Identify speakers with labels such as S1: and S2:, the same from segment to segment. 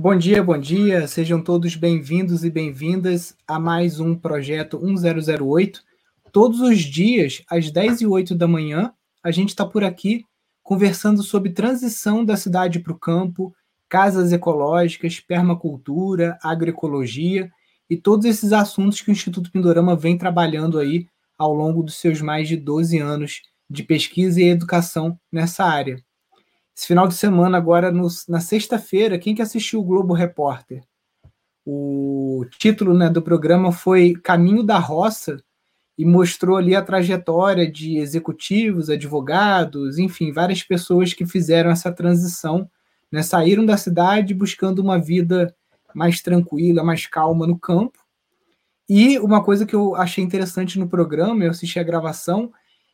S1: Bom dia, bom dia. Sejam todos bem-vindos e bem-vindas a mais um projeto 1008. Todos os dias, às 10 e 8 da manhã, a gente está por aqui conversando sobre transição da cidade para o campo, casas ecológicas, permacultura, agroecologia e todos esses assuntos que o Instituto Pindorama vem trabalhando aí ao longo dos seus mais de 12 anos de pesquisa e educação nessa área. Esse final de semana, agora no, na sexta-feira, quem que assistiu o Globo Repórter? O título né, do programa foi Caminho da Roça e mostrou ali a trajetória de executivos, advogados, enfim, várias pessoas que fizeram essa transição, né, saíram da cidade buscando uma vida mais tranquila, mais calma no campo. E uma coisa que eu achei interessante no programa, eu assisti a gravação,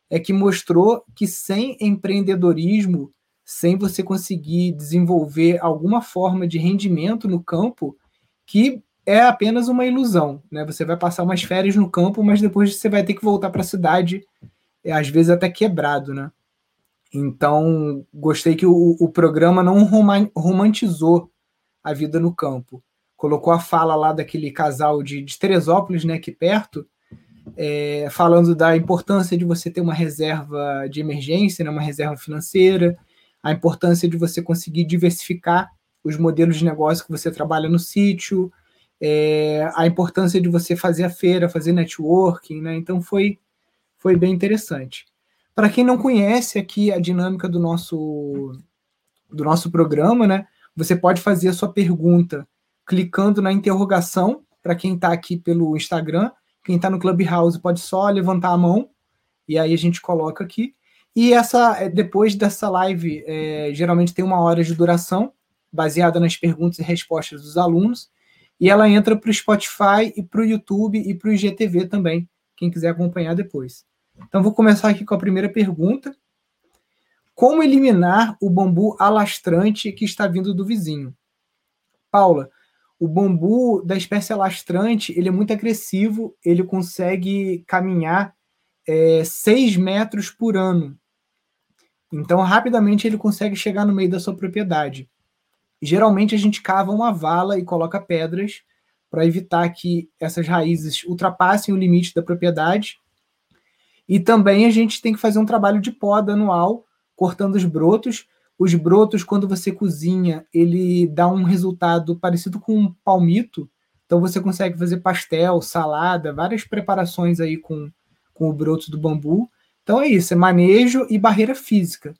S1: é que mostrou que sem empreendedorismo sem você conseguir desenvolver alguma forma de rendimento no campo que é apenas uma ilusão, né? Você vai passar umas férias no campo, mas depois você vai ter que voltar para a cidade, é, às vezes até quebrado, né? Então, gostei que o, o programa não romantizou a vida no campo. Colocou a fala lá daquele casal de, de Teresópolis, né, aqui perto, é, falando da importância de você ter uma reserva de emergência, né, uma reserva financeira, a importância de você conseguir diversificar os modelos de negócio que você trabalha no sítio, é, a importância de você fazer a feira, fazer networking, né? Então foi, foi bem interessante. Para quem não conhece aqui a dinâmica do nosso, do nosso programa, né? Você pode fazer a sua pergunta clicando na interrogação, para quem está aqui pelo Instagram. Quem está no Clubhouse pode só levantar a mão e aí a gente coloca aqui. E essa, é, depois dessa live, é, geralmente tem uma hora de duração, baseada nas perguntas e respostas dos alunos, e ela entra para o Spotify e para o YouTube e para o IGTV também, quem quiser acompanhar depois. Então, vou começar aqui com a primeira pergunta. Como eliminar o bambu alastrante que está vindo do vizinho? Paula, o bambu da espécie alastrante ele é muito agressivo, ele consegue caminhar é, 6 metros por ano. Então, rapidamente ele consegue chegar no meio da sua propriedade. Geralmente a gente cava uma vala e coloca pedras para evitar que essas raízes ultrapassem o limite da propriedade. E também a gente tem que fazer um trabalho de poda anual, cortando os brotos. Os brotos, quando você cozinha, ele dá um resultado parecido com um palmito. Então você consegue fazer pastel, salada, várias preparações aí com, com o broto do bambu. Então é isso, é manejo e barreira física.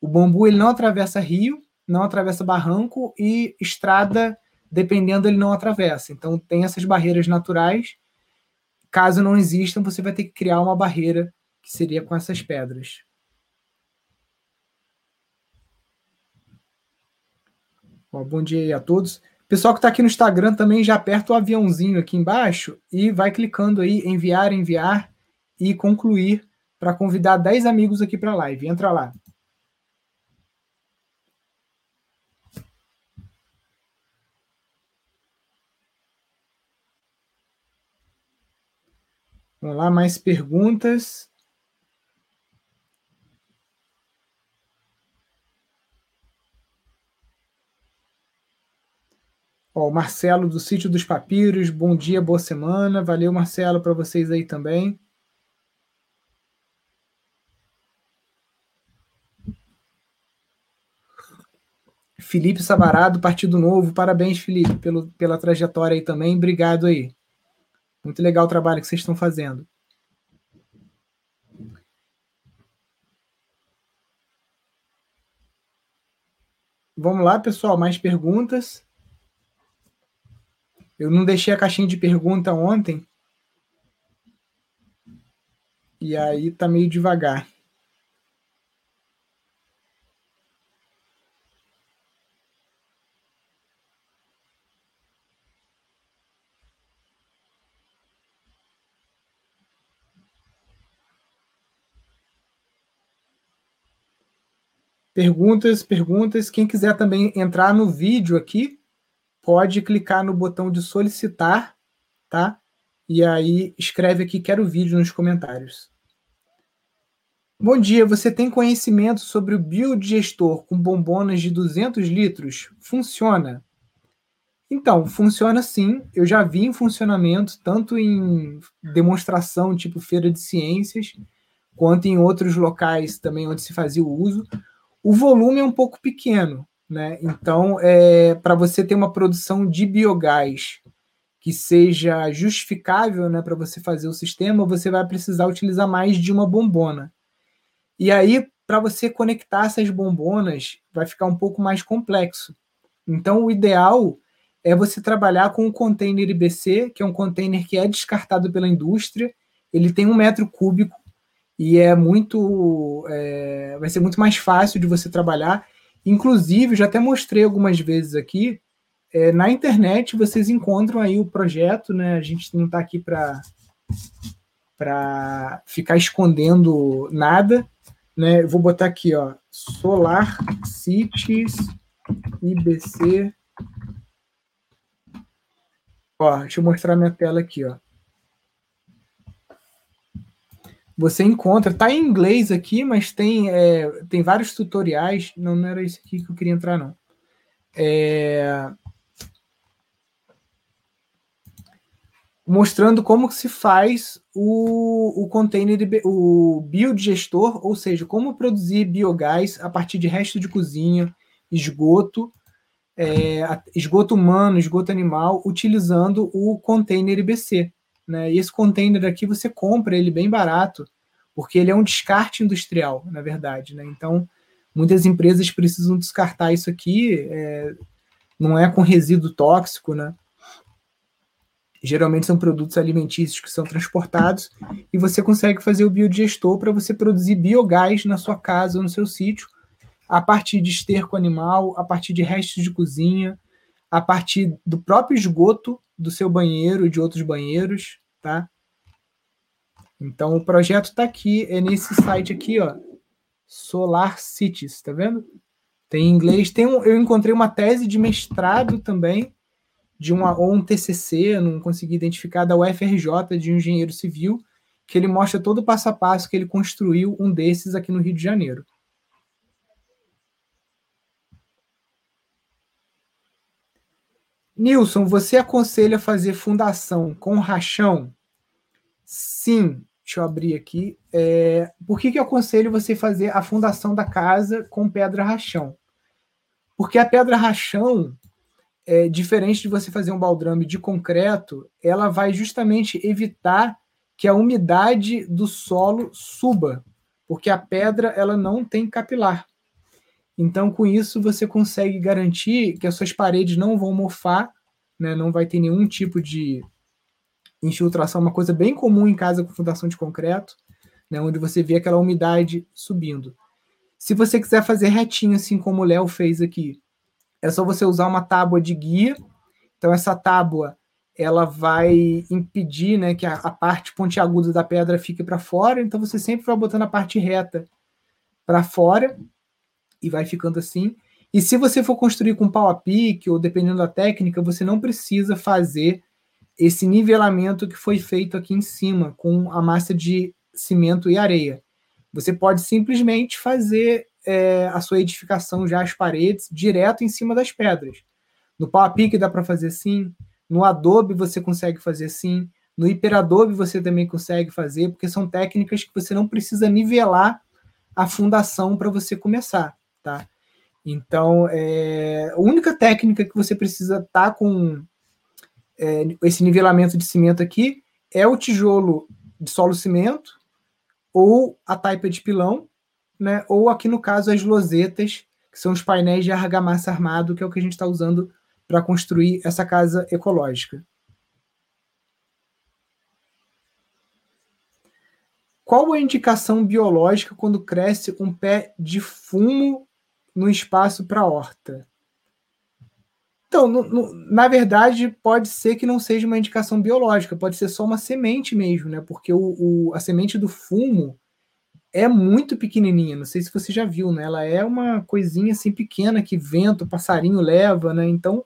S1: O bambu ele não atravessa rio, não atravessa barranco e estrada, dependendo, ele não atravessa. Então tem essas barreiras naturais. Caso não existam, você vai ter que criar uma barreira que seria com essas pedras. Bom, bom dia a todos. Pessoal que está aqui no Instagram também já aperta o aviãozinho aqui embaixo e vai clicando aí enviar, enviar e concluir para convidar 10 amigos aqui para a live. Entra lá. Vamos lá, mais perguntas. Ó, o Marcelo do Sítio dos Papiros, bom dia, boa semana. Valeu, Marcelo, para vocês aí também. Felipe Sabarado, Partido Novo. Parabéns, Felipe, pelo, pela trajetória aí também. Obrigado aí. Muito legal o trabalho que vocês estão fazendo. Vamos lá, pessoal, mais perguntas. Eu não deixei a caixinha de pergunta ontem. E aí tá meio devagar. Perguntas, perguntas. Quem quiser também entrar no vídeo aqui, pode clicar no botão de solicitar, tá? E aí escreve aqui quero vídeo nos comentários. Bom dia, você tem conhecimento sobre o biodigestor com bombonas de 200 litros? Funciona? Então, funciona sim. Eu já vi em funcionamento, tanto em demonstração, tipo feira de ciências, quanto em outros locais também onde se fazia o uso. O volume é um pouco pequeno, né? Então, é, para você ter uma produção de biogás que seja justificável né, para você fazer o sistema, você vai precisar utilizar mais de uma bombona. E aí, para você conectar essas bombonas, vai ficar um pouco mais complexo. Então, o ideal é você trabalhar com o container IBC, que é um container que é descartado pela indústria. Ele tem um metro cúbico e é muito, é, vai ser muito mais fácil de você trabalhar. Inclusive, já até mostrei algumas vezes aqui. É, na internet vocês encontram aí o projeto, né? A gente não está aqui para para ficar escondendo nada, né? Eu vou botar aqui, ó, Solar Cities IBC Ó, deixa eu mostrar minha tela aqui, ó. Você encontra, tá em inglês aqui, mas tem, é, tem vários tutoriais. Não, não era isso aqui que eu queria entrar, não. É, mostrando como se faz o, o container, o biodigestor, ou seja, como produzir biogás a partir de resto de cozinha, esgoto é, esgoto humano, esgoto animal, utilizando o container IBC. Né? E esse container aqui você compra ele bem barato, porque ele é um descarte industrial, na verdade. Né? Então, muitas empresas precisam descartar isso aqui, é, não é com resíduo tóxico, né? Geralmente são produtos alimentícios que são transportados e você consegue fazer o biodigestor para você produzir biogás na sua casa ou no seu sítio a partir de esterco animal, a partir de restos de cozinha, a partir do próprio esgoto do seu banheiro e de outros banheiros, tá? Então o projeto está aqui, é nesse site aqui, ó, Solar Cities, tá vendo? Tem em inglês, tem um, eu encontrei uma tese de mestrado também de uma ou um TCC, não consegui identificar da UFRJ de um engenheiro civil, que ele mostra todo o passo a passo que ele construiu um desses aqui no Rio de Janeiro. Nilson, você aconselha fazer fundação com rachão? Sim, deixa eu abrir aqui. É, por que, que eu aconselho você fazer a fundação da casa com pedra rachão? Porque a pedra rachão, é, diferente de você fazer um baldrame de concreto, ela vai justamente evitar que a umidade do solo suba, porque a pedra ela não tem capilar. Então, com isso, você consegue garantir que as suas paredes não vão mofar, né? não vai ter nenhum tipo de infiltração, uma coisa bem comum em casa com fundação de concreto, né? onde você vê aquela umidade subindo. Se você quiser fazer retinho, assim como o Léo fez aqui, é só você usar uma tábua de guia. Então, essa tábua ela vai impedir né, que a, a parte pontiaguda da pedra fique para fora, então você sempre vai botando a parte reta para fora e vai ficando assim. E se você for construir com pau a pique, ou dependendo da técnica, você não precisa fazer esse nivelamento que foi feito aqui em cima, com a massa de cimento e areia. Você pode simplesmente fazer é, a sua edificação já as paredes direto em cima das pedras. No pau a pique dá para fazer assim, no Adobe você consegue fazer assim, no Hiperadobe você também consegue fazer, porque são técnicas que você não precisa nivelar a fundação para você começar tá? Então, é, a única técnica que você precisa estar tá com é, esse nivelamento de cimento aqui é o tijolo de solo cimento ou a taipa de pilão, né? Ou aqui no caso as losetas, que são os painéis de argamassa armado, que é o que a gente está usando para construir essa casa ecológica. Qual a indicação biológica quando cresce um pé de fumo no espaço para horta. Então, no, no, na verdade, pode ser que não seja uma indicação biológica, pode ser só uma semente mesmo, né? Porque o, o, a semente do fumo é muito pequenininha. Não sei se você já viu, né? Ela é uma coisinha assim pequena que vento, passarinho leva, né? Então,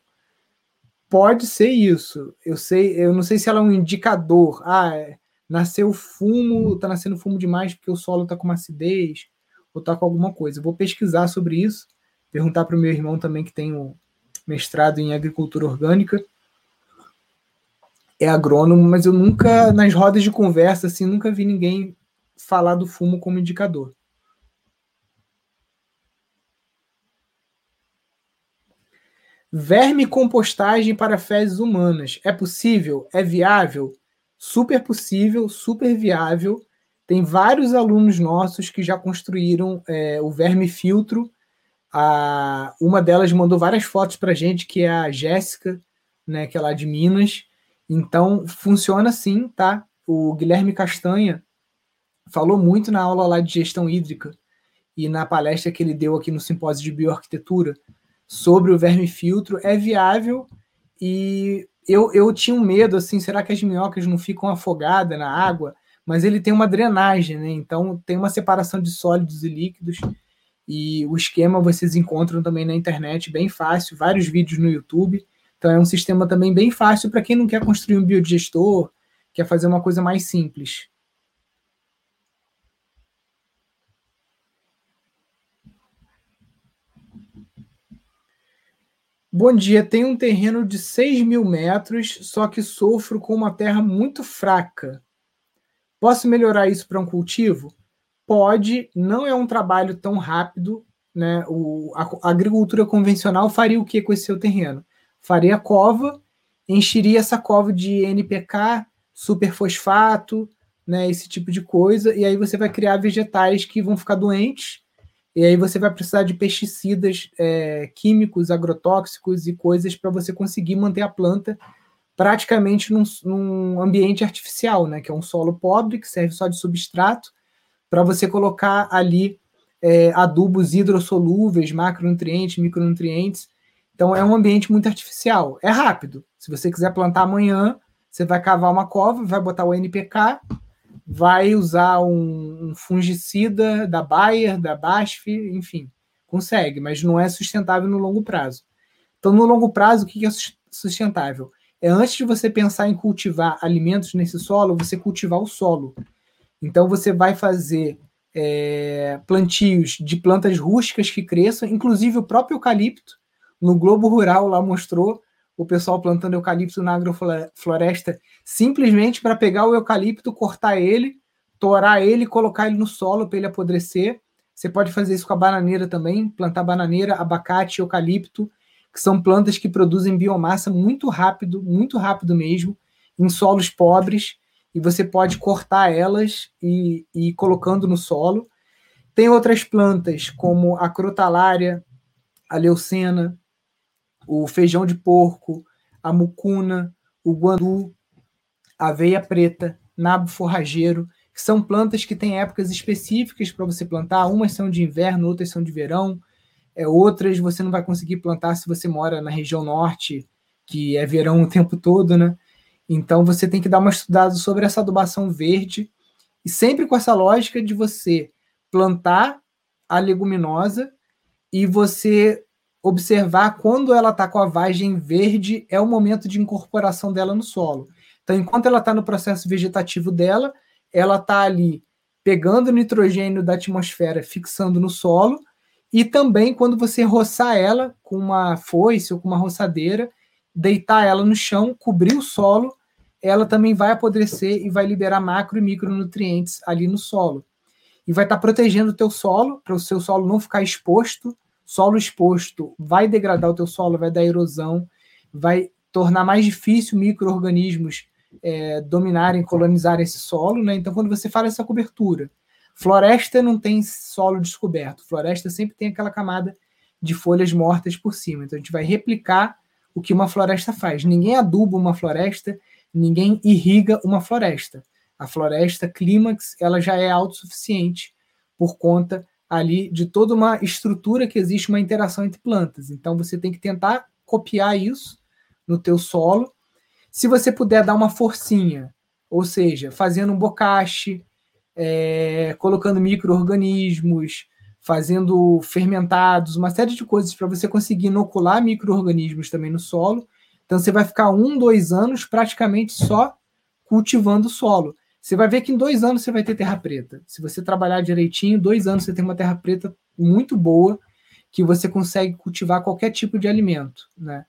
S1: pode ser isso. Eu sei, eu não sei se ela é um indicador. Ah, é, nasceu fumo, tá nascendo fumo demais porque o solo tá com uma acidez ou tá com alguma coisa. vou pesquisar sobre isso, perguntar para o meu irmão também que tem o, mestrado em agricultura orgânica. É agrônomo, mas eu nunca, nas rodas de conversa, assim, nunca vi ninguém falar do fumo como indicador. Verme compostagem para fezes humanas. É possível? É viável? Super possível, super viável. Tem vários alunos nossos que já construíram é, o verme filtro. A, uma delas mandou várias fotos para a gente, que é a Jéssica, né, que é lá de Minas. Então, funciona sim, tá? O Guilherme Castanha falou muito na aula lá de gestão hídrica e na palestra que ele deu aqui no simpósio de bioarquitetura sobre o verme filtro é viável e eu, eu tinha um medo assim, será que as minhocas não ficam afogadas na água? Mas ele tem uma drenagem, né? Então tem uma separação de sólidos e líquidos e o esquema vocês encontram também na internet, bem fácil, vários vídeos no YouTube. Então é um sistema também bem fácil para quem não quer construir um biodigestor, quer fazer uma coisa mais simples. Bom dia, tenho um terreno de 6 mil metros, só que sofro com uma terra muito fraca. Posso melhorar isso para um cultivo? Pode, não é um trabalho tão rápido. Né? O, a, a agricultura convencional faria o que com esse seu terreno? Faria cova, encheria essa cova de NPK, superfosfato, né, esse tipo de coisa, e aí você vai criar vegetais que vão ficar doentes e aí você vai precisar de pesticidas é, químicos, agrotóxicos e coisas para você conseguir manter a planta praticamente num, num, ambiente artificial, né? Que é um solo pobre que serve só de substrato para você colocar ali é, adubos hidrossolúveis, macronutrientes, micronutrientes. Então é um ambiente muito artificial. É rápido. Se você quiser plantar amanhã, você vai cavar uma cova, vai botar o NPK, vai usar um, um fungicida da Bayer, da BASF, enfim, consegue, mas não é sustentável no longo prazo. Então, no longo prazo, o que é sustentável? É antes de você pensar em cultivar alimentos nesse solo, você cultivar o solo. Então, você vai fazer é, plantios de plantas rústicas que cresçam, inclusive o próprio eucalipto. No Globo Rural lá mostrou o pessoal plantando eucalipto na agrofloresta simplesmente para pegar o eucalipto, cortar ele, torar ele, colocar ele no solo para ele apodrecer. Você pode fazer isso com a bananeira também, plantar bananeira, abacate, eucalipto, que são plantas que produzem biomassa muito rápido, muito rápido mesmo, em solos pobres, e você pode cortar elas e, e ir colocando no solo. Tem outras plantas, como a crotalária, a leucena, o feijão de porco, a mucuna, o guandu, a aveia preta, nabo forrageiro, que são plantas que têm épocas específicas para você plantar. Umas são de inverno, outras são de verão. É, outras você não vai conseguir plantar se você mora na região norte, que é verão o tempo todo, né? Então você tem que dar uma estudada sobre essa adubação verde e sempre com essa lógica de você plantar a leguminosa e você observar quando ela está com a vagem verde, é o momento de incorporação dela no solo. Então, enquanto ela está no processo vegetativo dela, ela está ali pegando nitrogênio da atmosfera, fixando no solo, e também quando você roçar ela com uma foice ou com uma roçadeira, deitar ela no chão, cobrir o solo, ela também vai apodrecer e vai liberar macro e micronutrientes ali no solo. E vai estar tá protegendo o teu solo, para o seu solo não ficar exposto Solo exposto vai degradar o teu solo, vai dar erosão, vai tornar mais difícil micro-organismos é, dominarem, colonizarem esse solo. Né? Então, quando você fala essa cobertura, floresta não tem solo descoberto, floresta sempre tem aquela camada de folhas mortas por cima. Então, a gente vai replicar o que uma floresta faz. Ninguém aduba uma floresta, ninguém irriga uma floresta. A floresta clímax ela já é autossuficiente por conta ali de toda uma estrutura que existe uma interação entre plantas. Então você tem que tentar copiar isso no teu solo. Se você puder dar uma forcinha, ou seja, fazendo um bocache, é, colocando micro-organismos, fazendo fermentados, uma série de coisas para você conseguir inocular micro-organismos também no solo. Então você vai ficar um, dois anos praticamente só cultivando o solo. Você vai ver que em dois anos você vai ter terra preta. Se você trabalhar direitinho, dois anos você tem uma terra preta muito boa, que você consegue cultivar qualquer tipo de alimento, né?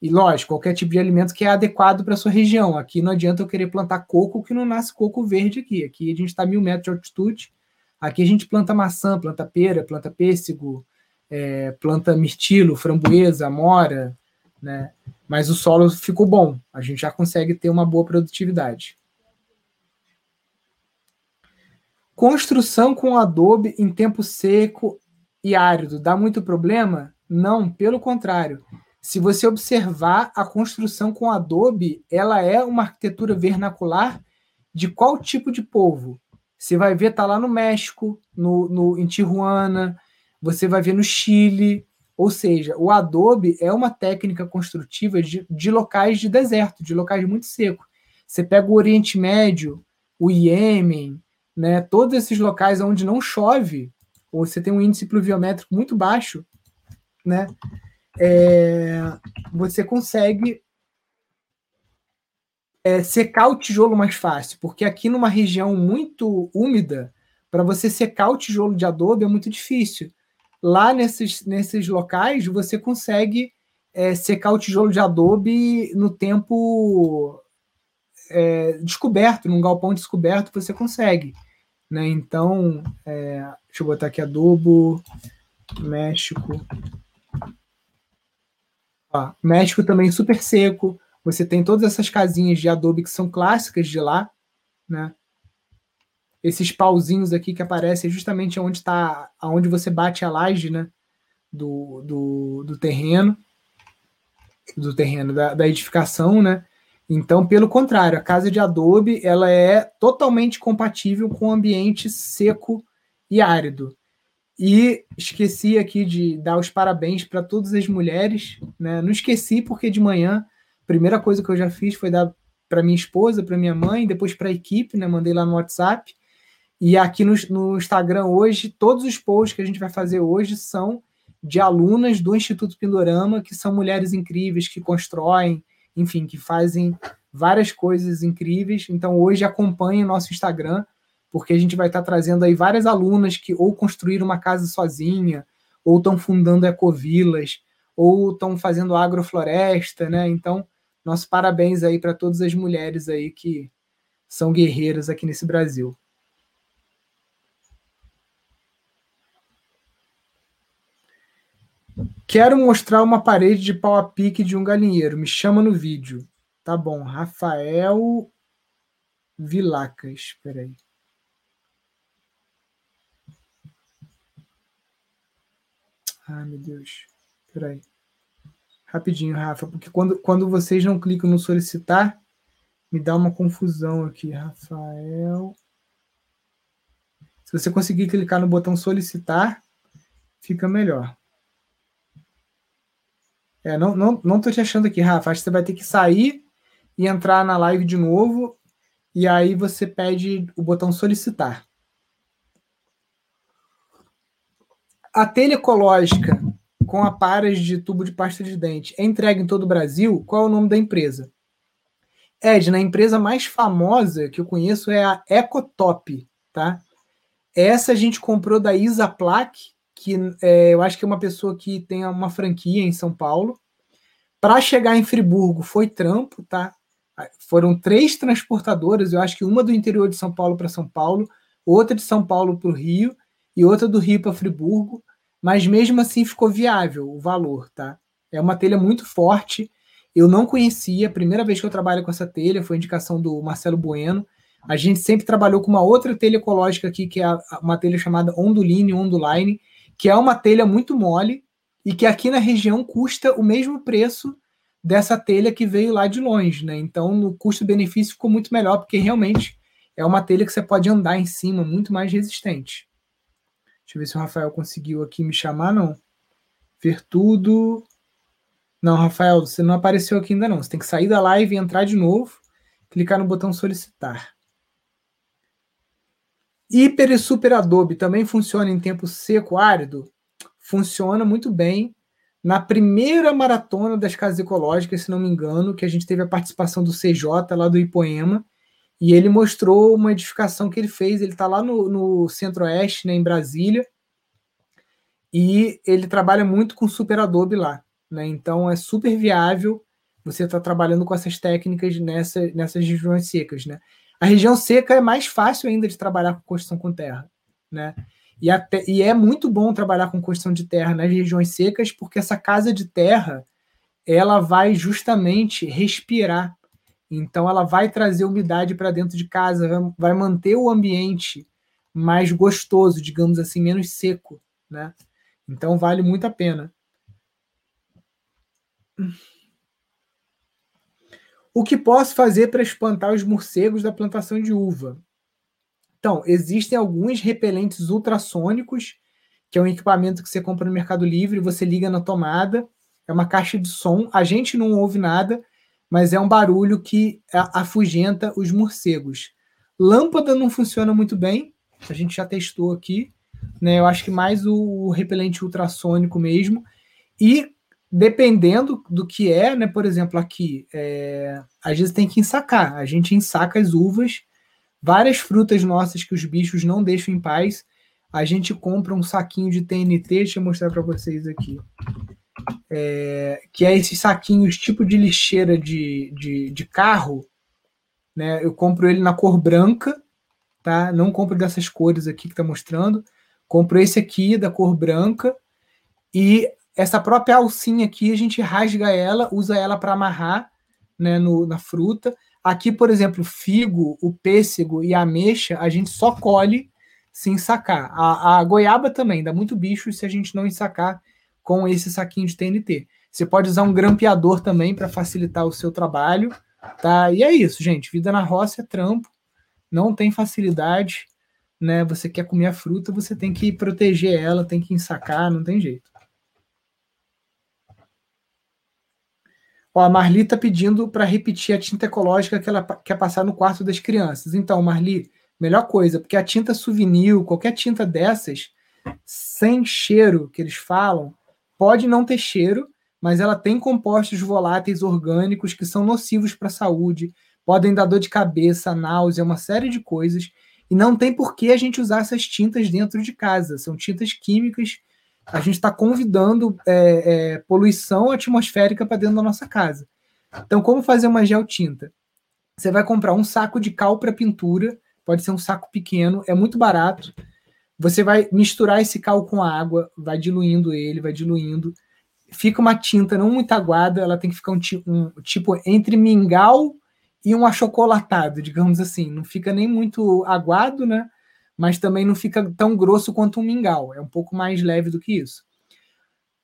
S1: E lógico, qualquer tipo de alimento que é adequado para sua região. Aqui não adianta eu querer plantar coco que não nasce coco verde aqui. Aqui a gente está a mil metros de altitude. Aqui a gente planta maçã, planta pera, planta pêssego, é, planta mirtilo, framboesa, amora, né? Mas o solo ficou bom. A gente já consegue ter uma boa produtividade. Construção com adobe em tempo seco e árido dá muito problema? Não, pelo contrário. Se você observar a construção com adobe, ela é uma arquitetura vernacular de qual tipo de povo? Você vai ver, tá lá no México, no, no, em Tijuana, você vai ver no Chile. Ou seja, o adobe é uma técnica construtiva de, de locais de deserto, de locais muito secos. Você pega o Oriente Médio, o Iêmen, né, todos esses locais onde não chove, ou você tem um índice pluviométrico muito baixo, né, é, você consegue é, secar o tijolo mais fácil, porque aqui numa região muito úmida, para você secar o tijolo de adobe é muito difícil. Lá nesses, nesses locais, você consegue é, secar o tijolo de adobe no tempo é, descoberto, num galpão descoberto, você consegue. Né? Então, é, deixa eu botar aqui adobo, México. México também super seco. Você tem todas essas casinhas de adobe que são clássicas de lá, né? Esses pauzinhos aqui que aparecem justamente onde está, aonde você bate a laje, né? Do, do, do terreno, do terreno da, da edificação, né? Então, pelo contrário, a casa de adobe ela é totalmente compatível com o ambiente seco e árido. E esqueci aqui de dar os parabéns para todas as mulheres. Né? Não esqueci porque de manhã, a primeira coisa que eu já fiz foi dar para minha esposa, para minha mãe, depois para a equipe, né? mandei lá no WhatsApp. E aqui no, no Instagram hoje, todos os posts que a gente vai fazer hoje são de alunas do Instituto Pindorama, que são mulheres incríveis, que constroem, enfim, que fazem várias coisas incríveis. Então, hoje acompanhe o nosso Instagram, porque a gente vai estar trazendo aí várias alunas que ou construíram uma casa sozinha, ou estão fundando ecovilas, ou estão fazendo agrofloresta, né? Então, nosso parabéns aí para todas as mulheres aí que são guerreiras aqui nesse Brasil. Quero mostrar uma parede de pau a pique de um galinheiro. Me chama no vídeo. Tá bom. Rafael Vilacas. Espera aí. Ai, meu Deus. Espera aí. Rapidinho, Rafa, porque quando, quando vocês não clicam no solicitar, me dá uma confusão aqui. Rafael. Se você conseguir clicar no botão solicitar, fica melhor. É, não, não, não tô te achando aqui, Rafa. Acho que você vai ter que sair e entrar na live de novo. E aí você pede o botão solicitar. A telha ecológica com aparas de tubo de pasta de dente é entregue em todo o Brasil? Qual é o nome da empresa? Edna, a empresa mais famosa que eu conheço é a Ecotop, tá? Essa a gente comprou da Isaplac, que é, eu acho que é uma pessoa que tem uma franquia em São Paulo. Para chegar em Friburgo foi trampo, tá? Foram três transportadoras, eu acho que uma do interior de São Paulo para São Paulo, outra de São Paulo para o Rio e outra do Rio para Friburgo, mas mesmo assim ficou viável o valor, tá? É uma telha muito forte. Eu não conhecia, a primeira vez que eu trabalho com essa telha foi indicação do Marcelo Bueno. A gente sempre trabalhou com uma outra telha ecológica aqui, que é uma telha chamada Onduline, Onduline, que é uma telha muito mole e que aqui na região custa o mesmo preço dessa telha que veio lá de longe, né? Então, no custo-benefício ficou muito melhor, porque realmente é uma telha que você pode andar em cima, muito mais resistente. Deixa eu ver se o Rafael conseguiu aqui me chamar, não. Ver tudo. Não, Rafael, você não apareceu aqui ainda não. Você tem que sair da live e entrar de novo, clicar no botão solicitar. Hiper e Super Adobe também funciona em tempo seco, árido? Funciona muito bem. Na primeira maratona das casas ecológicas, se não me engano, que a gente teve a participação do CJ lá do Ipoema, e ele mostrou uma edificação que ele fez. Ele está lá no, no Centro-Oeste, né, em Brasília. e ele trabalha muito com super adobe lá. Né? Então é super viável você estar tá trabalhando com essas técnicas nessa, nessas regiões secas. Né? A região seca é mais fácil ainda de trabalhar com construção com terra. Né? E, até, e é muito bom trabalhar com construção de terra nas regiões secas, porque essa casa de terra ela vai justamente respirar. Então, ela vai trazer umidade para dentro de casa, vai manter o ambiente mais gostoso, digamos assim, menos seco, né? Então, vale muito a pena. O que posso fazer para espantar os morcegos da plantação de uva? Então, existem alguns repelentes ultrassônicos, que é um equipamento que você compra no Mercado Livre, você liga na tomada, é uma caixa de som, a gente não ouve nada, mas é um barulho que afugenta os morcegos. Lâmpada não funciona muito bem, a gente já testou aqui, né? Eu acho que mais o repelente ultrassônico mesmo. E dependendo do que é, né? Por exemplo, aqui, é, às vezes tem que ensacar. A gente ensaca as uvas, várias frutas nossas que os bichos não deixam em paz. A gente compra um saquinho de TNT, deixa eu mostrar para vocês aqui é, que é esses saquinhos tipo de lixeira de, de, de, carro. Né? Eu compro ele na cor branca, tá? Não compro dessas cores aqui que está mostrando. Compro esse aqui da cor branca e essa própria alcinha aqui a gente rasga ela, usa ela para amarrar né, no, na fruta. Aqui, por exemplo, figo, o pêssego e a ameixa, a gente só colhe sem ensacar. A, a goiaba também, dá muito bicho se a gente não ensacar com esse saquinho de TNT. Você pode usar um grampeador também para facilitar o seu trabalho, tá? E é isso, gente. Vida na roça é trampo, não tem facilidade, né? Você quer comer a fruta, você tem que proteger ela, tem que ensacar, não tem jeito. Ó, a Marli está pedindo para repetir a tinta ecológica que ela quer passar no quarto das crianças. Então, Marli, melhor coisa, porque a tinta souvenir, qualquer tinta dessas, sem cheiro que eles falam, pode não ter cheiro, mas ela tem compostos voláteis orgânicos que são nocivos para a saúde, podem dar dor de cabeça, náusea, uma série de coisas. E não tem por que a gente usar essas tintas dentro de casa. São tintas químicas. A gente está convidando é, é, poluição atmosférica para dentro da nossa casa. Então, como fazer uma gel tinta? Você vai comprar um saco de cal para pintura, pode ser um saco pequeno, é muito barato. Você vai misturar esse cal com água, vai diluindo ele, vai diluindo. Fica uma tinta não muito aguada, ela tem que ficar um, um tipo entre mingau e um achocolatado, digamos assim. Não fica nem muito aguado, né? Mas também não fica tão grosso quanto um mingau. É um pouco mais leve do que isso.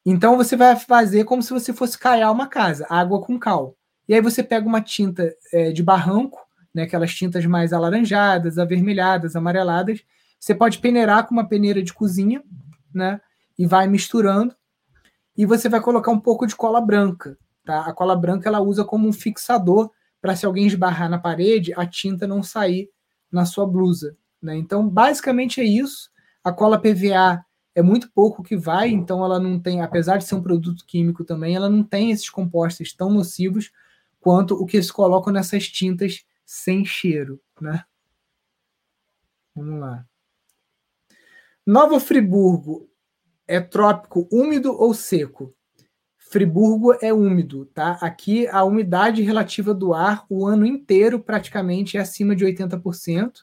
S1: Então você vai fazer como se você fosse caiar uma casa, água com cal. E aí você pega uma tinta é, de barranco, né, aquelas tintas mais alaranjadas, avermelhadas, amareladas, você pode peneirar com uma peneira de cozinha, né? E vai misturando. E você vai colocar um pouco de cola branca, tá? A cola branca ela usa como um fixador para se alguém esbarrar na parede, a tinta não sair na sua blusa, né? Então, basicamente é isso. A cola PVA é muito pouco que vai, então ela não tem, apesar de ser um produto químico também, ela não tem esses compostos tão nocivos quanto o que eles colocam nessas tintas sem cheiro, né? Vamos lá. Nova Friburgo é trópico úmido ou seco? Friburgo é úmido, tá? Aqui a umidade relativa do ar o ano inteiro praticamente é acima de 80%,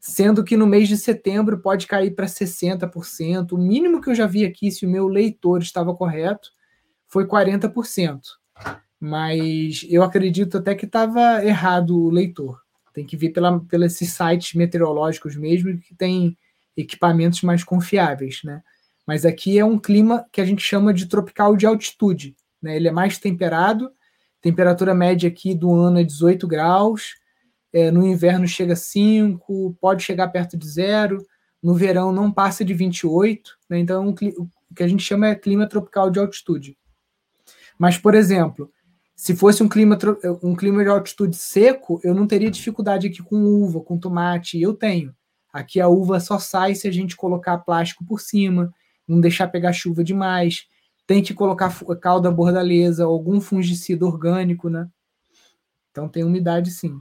S1: sendo que no mês de setembro pode cair para 60%. O mínimo que eu já vi aqui, se o meu leitor estava correto, foi 40%. Mas eu acredito até que estava errado o leitor. Tem que ver pela, pelos sites meteorológicos mesmo, que tem equipamentos mais confiáveis, né? Mas aqui é um clima que a gente chama de tropical de altitude, né? Ele é mais temperado, temperatura média aqui do ano é 18 graus, é, no inverno chega a 5, pode chegar perto de zero, no verão não passa de 28, né? Então é o que a gente chama é clima tropical de altitude. Mas, por exemplo, se fosse um clima, um clima de altitude seco, eu não teria dificuldade aqui com uva, com tomate, eu tenho. Aqui a uva só sai se a gente colocar plástico por cima, não deixar pegar chuva demais. Tem que colocar calda bordaleza, algum fungicida orgânico, né? Então tem umidade sim.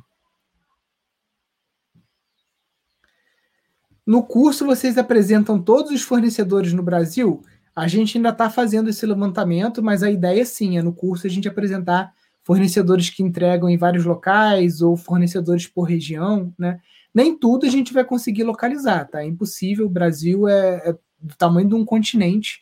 S1: No curso vocês apresentam todos os fornecedores no Brasil? A gente ainda está fazendo esse levantamento, mas a ideia sim é no curso a gente apresentar fornecedores que entregam em vários locais ou fornecedores por região, né? Nem tudo a gente vai conseguir localizar, tá? É impossível. O Brasil é, é do tamanho de um continente.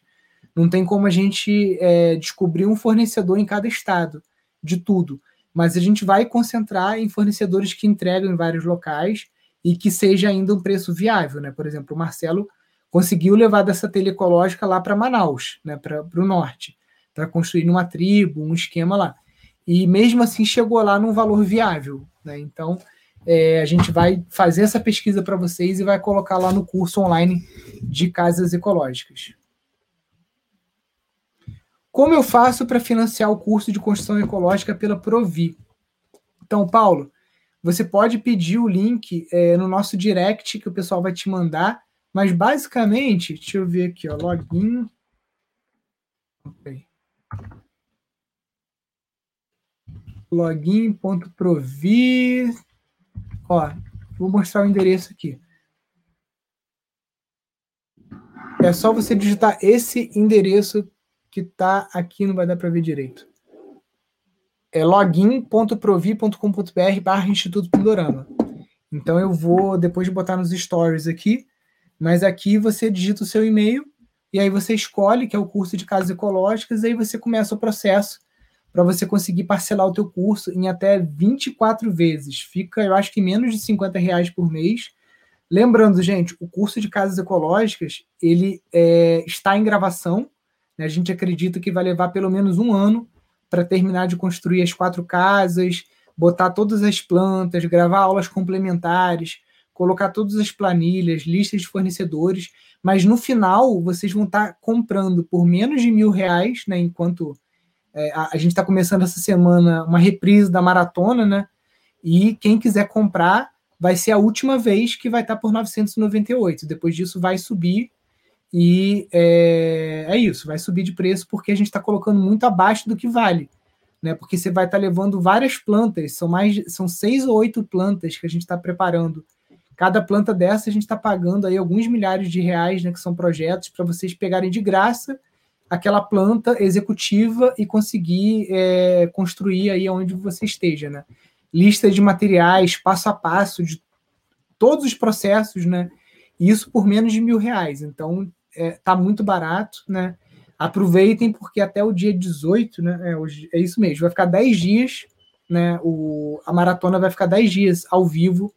S1: Não tem como a gente é, descobrir um fornecedor em cada estado de tudo. Mas a gente vai concentrar em fornecedores que entregam em vários locais e que seja ainda um preço viável, né? Por exemplo, o Marcelo conseguiu levar dessa telha ecológica lá para Manaus, né? Para o norte, para construir uma tribo, um esquema lá. E mesmo assim chegou lá num valor viável, né? Então é, a gente vai fazer essa pesquisa para vocês e vai colocar lá no curso online de casas ecológicas. Como eu faço para financiar o curso de construção ecológica pela Provi? Então, Paulo, você pode pedir o link é, no nosso direct que o pessoal vai te mandar, mas basicamente, deixa eu ver aqui, ó, login. Okay. Login.provi. Ó, vou mostrar o endereço aqui. É só você digitar esse endereço que está aqui, não vai dar para ver direito. É login.provi.com.br barra Instituto Pindorama. Então eu vou depois de botar nos stories aqui, mas aqui você digita o seu e-mail e aí você escolhe que é o curso de casas ecológicas e aí você começa o processo para você conseguir parcelar o teu curso em até 24 vezes. Fica, eu acho que menos de 50 reais por mês. Lembrando, gente, o curso de casas ecológicas ele é, está em gravação. Né? A gente acredita que vai levar pelo menos um ano para terminar de construir as quatro casas, botar todas as plantas, gravar aulas complementares, colocar todas as planilhas, listas de fornecedores. Mas no final vocês vão estar tá comprando por menos de mil reais, né? Enquanto é, a, a, gente está começando essa semana uma reprise da maratona, né? E quem quiser comprar vai ser a última vez que vai estar tá por 998. Depois disso vai subir e é, é isso, vai subir de preço porque a gente está colocando muito abaixo do que vale, né? Porque você vai estar tá levando várias plantas, são mais, são seis ou oito plantas que a gente está preparando. Cada planta dessa a gente está pagando aí alguns milhares de reais, né? Que são projetos para vocês pegarem de graça aquela planta executiva e conseguir é, construir aí onde você esteja, né? Lista de materiais, passo a passo de todos os processos, né? Isso por menos de mil reais. Então, é, tá muito barato, né? Aproveitem, porque até o dia 18, né? É, hoje, é isso mesmo, vai ficar 10 dias, né? O, a maratona vai ficar 10 dias ao vivo.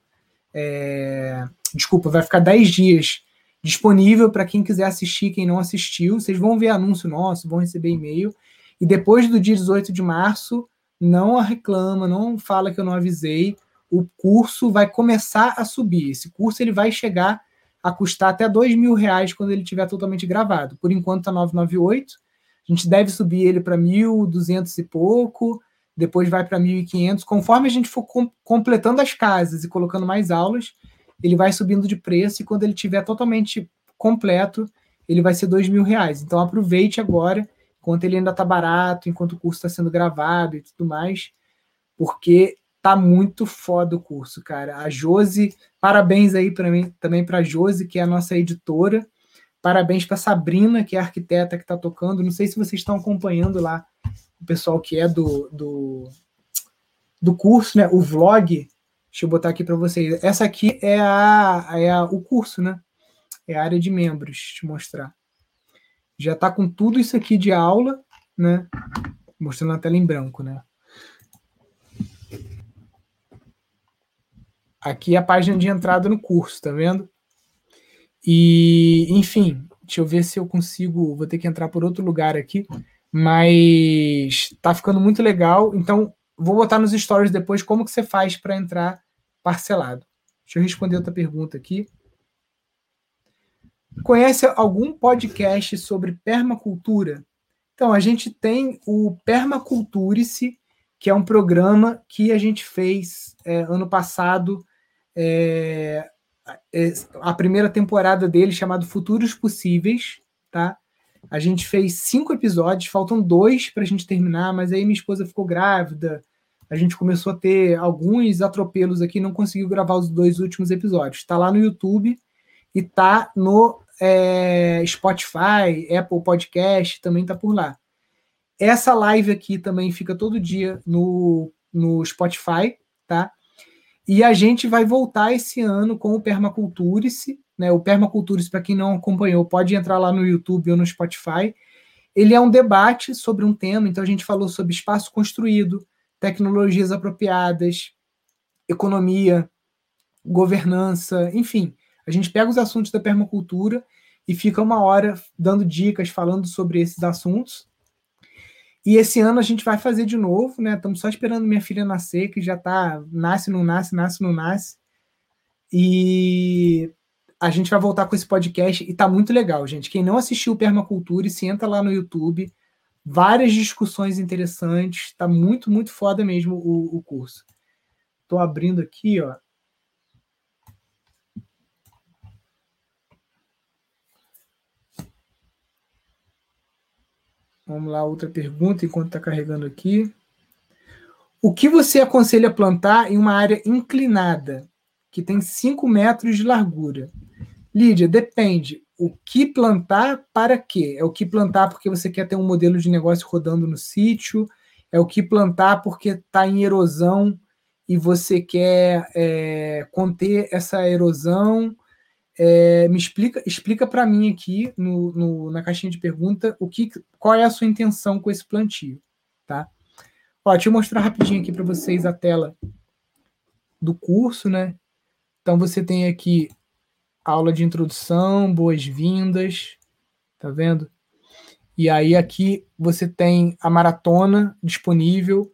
S1: É, desculpa, vai ficar 10 dias disponível para quem quiser assistir, quem não assistiu. Vocês vão ver anúncio nosso, vão receber e-mail. E depois do dia 18 de março, não reclama, não fala que eu não avisei. O curso vai começar a subir. Esse curso ele vai chegar a custar até dois mil reais quando ele estiver totalmente gravado. Por enquanto está 998. A gente deve subir ele para 1.200 e pouco, depois vai para 1.500. Conforme a gente for com, completando as casas e colocando mais aulas, ele vai subindo de preço e quando ele tiver totalmente completo, ele vai ser dois mil reais. Então aproveite agora, enquanto ele ainda está barato, enquanto o curso está sendo gravado e tudo mais, porque tá muito foda o curso, cara. A Josi, parabéns aí para mim também para a Josi, que é a nossa editora. Parabéns para Sabrina, que é a arquiteta que está tocando. Não sei se vocês estão acompanhando lá o pessoal que é do, do, do curso, né? O vlog Deixa eu botar aqui para vocês. Essa aqui é, a, é a, o curso, né? É a área de membros, te mostrar. Já está com tudo isso aqui de aula, né? Mostrando a tela em branco, né? Aqui é a página de entrada no curso, tá vendo? E, enfim, deixa eu ver se eu consigo. Vou ter que entrar por outro lugar aqui, mas tá ficando muito legal. Então, vou botar nos stories depois como que você faz para entrar parcelado. Deixa eu responder outra pergunta aqui. Conhece algum podcast sobre permacultura? Então, a gente tem o Permaculture-se, que é um programa que a gente fez é, ano passado, é, é, a primeira temporada dele, chamado Futuros Possíveis, tá? A gente fez cinco episódios, faltam dois para a gente terminar, mas aí minha esposa ficou grávida, a gente começou a ter alguns atropelos aqui, não conseguiu gravar os dois últimos episódios. Está lá no YouTube e está no é, Spotify, Apple Podcast, também está por lá. Essa live aqui também fica todo dia no, no Spotify, tá? E a gente vai voltar esse ano com o Permaculturice, né? O Permaculturice, para quem não acompanhou, pode entrar lá no YouTube ou no Spotify. Ele é um debate sobre um tema, então a gente falou sobre espaço construído, tecnologias apropriadas, economia, governança, enfim. A gente pega os assuntos da permacultura e fica uma hora dando dicas, falando sobre esses assuntos. E esse ano a gente vai fazer de novo, né? Estamos só esperando minha filha nascer, que já tá nasce, não nasce, nasce, não nasce. E a gente vai voltar com esse podcast e tá muito legal, gente. Quem não assistiu Permacultura, se entra lá no YouTube, várias discussões interessantes, tá muito, muito foda mesmo o, o curso. Tô abrindo aqui, ó. Vamos lá, outra pergunta enquanto está carregando aqui. O que você aconselha plantar em uma área inclinada, que tem 5 metros de largura? Lídia, depende. O que plantar para quê? É o que plantar porque você quer ter um modelo de negócio rodando no sítio? É o que plantar porque está em erosão e você quer é, conter essa erosão? É, me explica, explica para mim aqui no, no, na caixinha de pergunta o que, qual é a sua intenção com esse plantio, tá? Ó, deixa eu mostrar rapidinho aqui para vocês a tela do curso, né? Então você tem aqui aula de introdução, boas-vindas, tá vendo? E aí aqui você tem a maratona disponível,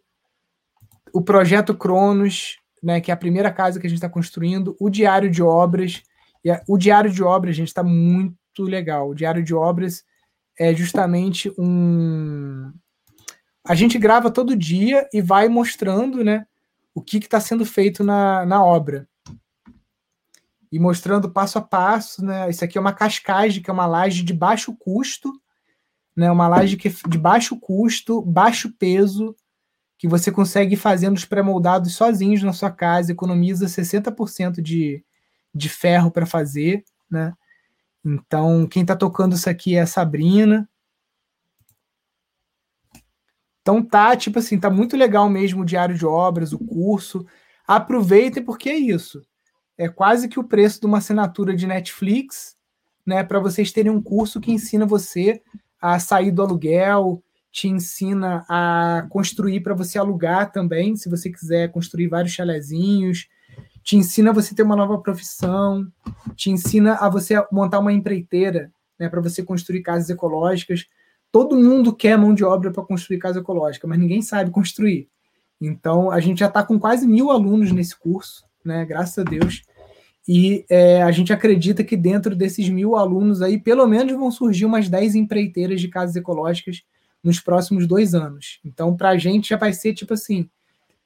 S1: o projeto Cronos, né, que é a primeira casa que a gente está construindo, o diário de obras e a, o diário de obras, gente, está muito legal. O diário de obras é justamente um. A gente grava todo dia e vai mostrando, né, o que está sendo feito na, na obra. E mostrando passo a passo, né? Isso aqui é uma cascagem, que é uma laje de baixo custo, né? Uma laje que é de baixo custo, baixo peso, que você consegue fazendo os pré-moldados sozinhos na sua casa, economiza 60% de, de ferro para fazer, né? Então, quem está tocando isso aqui é a Sabrina. Então tá, tipo assim, tá muito legal mesmo o diário de obras, o curso. Aproveitem porque é isso. É quase que o preço de uma assinatura de Netflix, né, para vocês terem um curso que ensina você a sair do aluguel, te ensina a construir para você alugar também, se você quiser construir vários chalezinhos, te ensina a você ter uma nova profissão, te ensina a você montar uma empreiteira, né, para você construir casas ecológicas. Todo mundo quer mão de obra para construir casa ecológica, mas ninguém sabe construir. Então, a gente já está com quase mil alunos nesse curso, né, graças a Deus. E é, a gente acredita que dentro desses mil alunos aí, pelo menos vão surgir umas 10 empreiteiras de casas ecológicas nos próximos dois anos. Então, para a gente já vai ser tipo assim,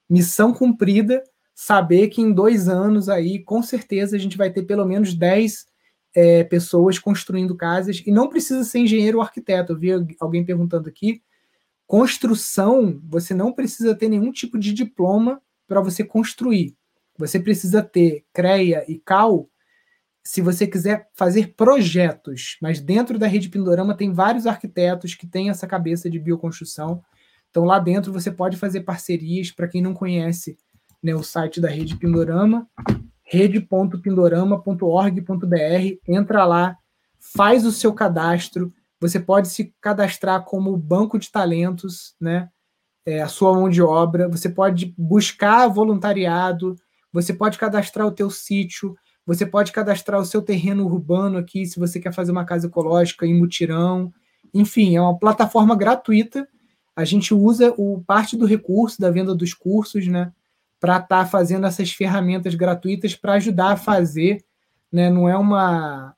S1: missão cumprida saber que em dois anos aí, com certeza, a gente vai ter pelo menos 10 é, pessoas construindo casas, e não precisa ser engenheiro ou arquiteto. Eu vi alguém perguntando aqui. Construção, você não precisa ter nenhum tipo de diploma para você construir. Você precisa ter CREA e CAL se você quiser fazer projetos, mas dentro da rede Pindorama tem vários arquitetos que têm essa cabeça de bioconstrução. Então lá dentro você pode fazer parcerias. Para quem não conhece, né, o site da Rede Pindorama, rede.pindorama.org.br, entra lá, faz o seu cadastro, você pode se cadastrar como banco de talentos, né? É, a sua mão de obra, você pode buscar voluntariado, você pode cadastrar o teu sítio, você pode cadastrar o seu terreno urbano aqui, se você quer fazer uma casa ecológica em mutirão. Enfim, é uma plataforma gratuita. A gente usa o parte do recurso da venda dos cursos, né? para estar tá fazendo essas ferramentas gratuitas para ajudar a fazer, né? Não é uma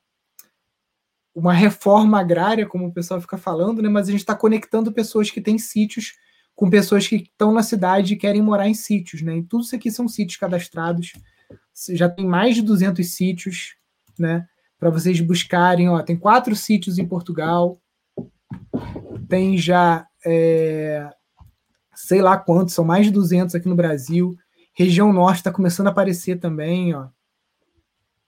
S1: uma reforma agrária, como o pessoal fica falando, né? Mas a gente está conectando pessoas que têm sítios com pessoas que estão na cidade e querem morar em sítios, né? E tudo isso aqui são sítios cadastrados. Já tem mais de 200 sítios, né? Para vocês buscarem, ó, tem quatro sítios em Portugal, tem já é, sei lá quantos, são mais de 200 aqui no Brasil. Região Norte está começando a aparecer também, ó.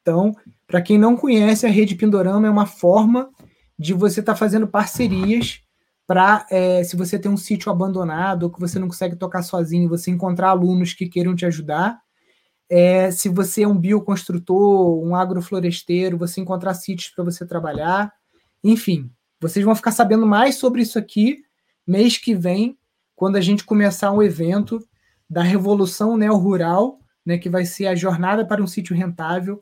S1: Então, para quem não conhece, a rede Pindorama é uma forma de você estar tá fazendo parcerias para, é, se você tem um sítio abandonado ou que você não consegue tocar sozinho, você encontrar alunos que queiram te ajudar. É, se você é um bioconstrutor, um agrofloresteiro, você encontrar sítios para você trabalhar. Enfim, vocês vão ficar sabendo mais sobre isso aqui mês que vem, quando a gente começar um evento da Revolução Neo-Rural, né, que vai ser a Jornada para um Sítio Rentável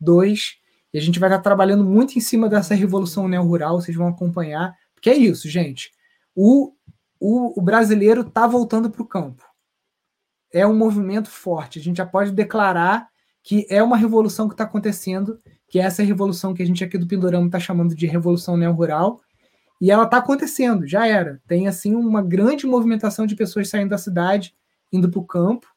S1: 2. E a gente vai estar trabalhando muito em cima dessa Revolução Neo-Rural, vocês vão acompanhar. Porque é isso, gente. O, o, o brasileiro está voltando para o campo. É um movimento forte. A gente já pode declarar que é uma revolução que está acontecendo, que é essa revolução que a gente aqui do Pindorama está chamando de Revolução Neo-Rural, e ela está acontecendo, já era. Tem assim uma grande movimentação de pessoas saindo da cidade, indo para o campo,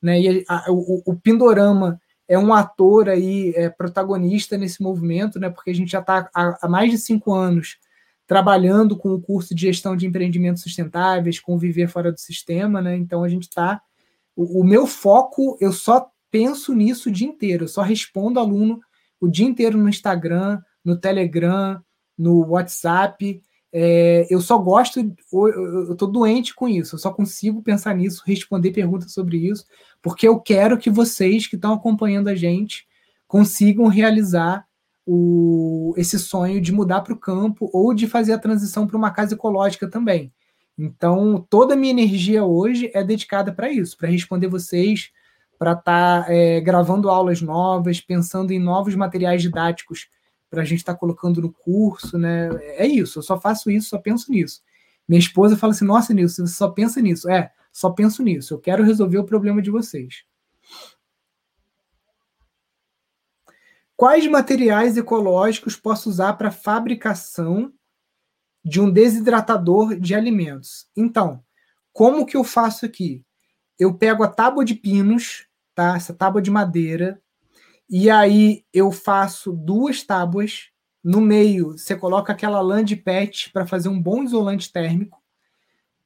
S1: né? E a, o, o, Pindorama é um ator aí, é, protagonista nesse movimento, né? Porque a gente já está há, há, mais de cinco anos trabalhando com o curso de gestão de empreendimentos sustentáveis, com viver fora do sistema, né? Então a gente está. O, o meu foco, eu só penso nisso o dia inteiro, eu só respondo aluno o dia inteiro no Instagram, no Telegram, no WhatsApp. É, eu só gosto, eu estou doente com isso, eu só consigo pensar nisso, responder perguntas sobre isso, porque eu quero que vocês que estão acompanhando a gente consigam realizar o, esse sonho de mudar para o campo ou de fazer a transição para uma casa ecológica também. Então, toda a minha energia hoje é dedicada para isso, para responder vocês, para estar tá, é, gravando aulas novas, pensando em novos materiais didáticos para a gente estar tá colocando no curso, né? É isso, eu só faço isso, só penso nisso. Minha esposa fala assim: nossa, Nilson, você só pensa nisso. É, só penso nisso. Eu quero resolver o problema de vocês. Quais materiais ecológicos posso usar para fabricação de um desidratador de alimentos? Então, como que eu faço aqui? Eu pego a tábua de pinos, tá? Essa tábua de madeira, e aí eu faço duas tábuas. No meio, você coloca aquela lã de pet para fazer um bom isolante térmico.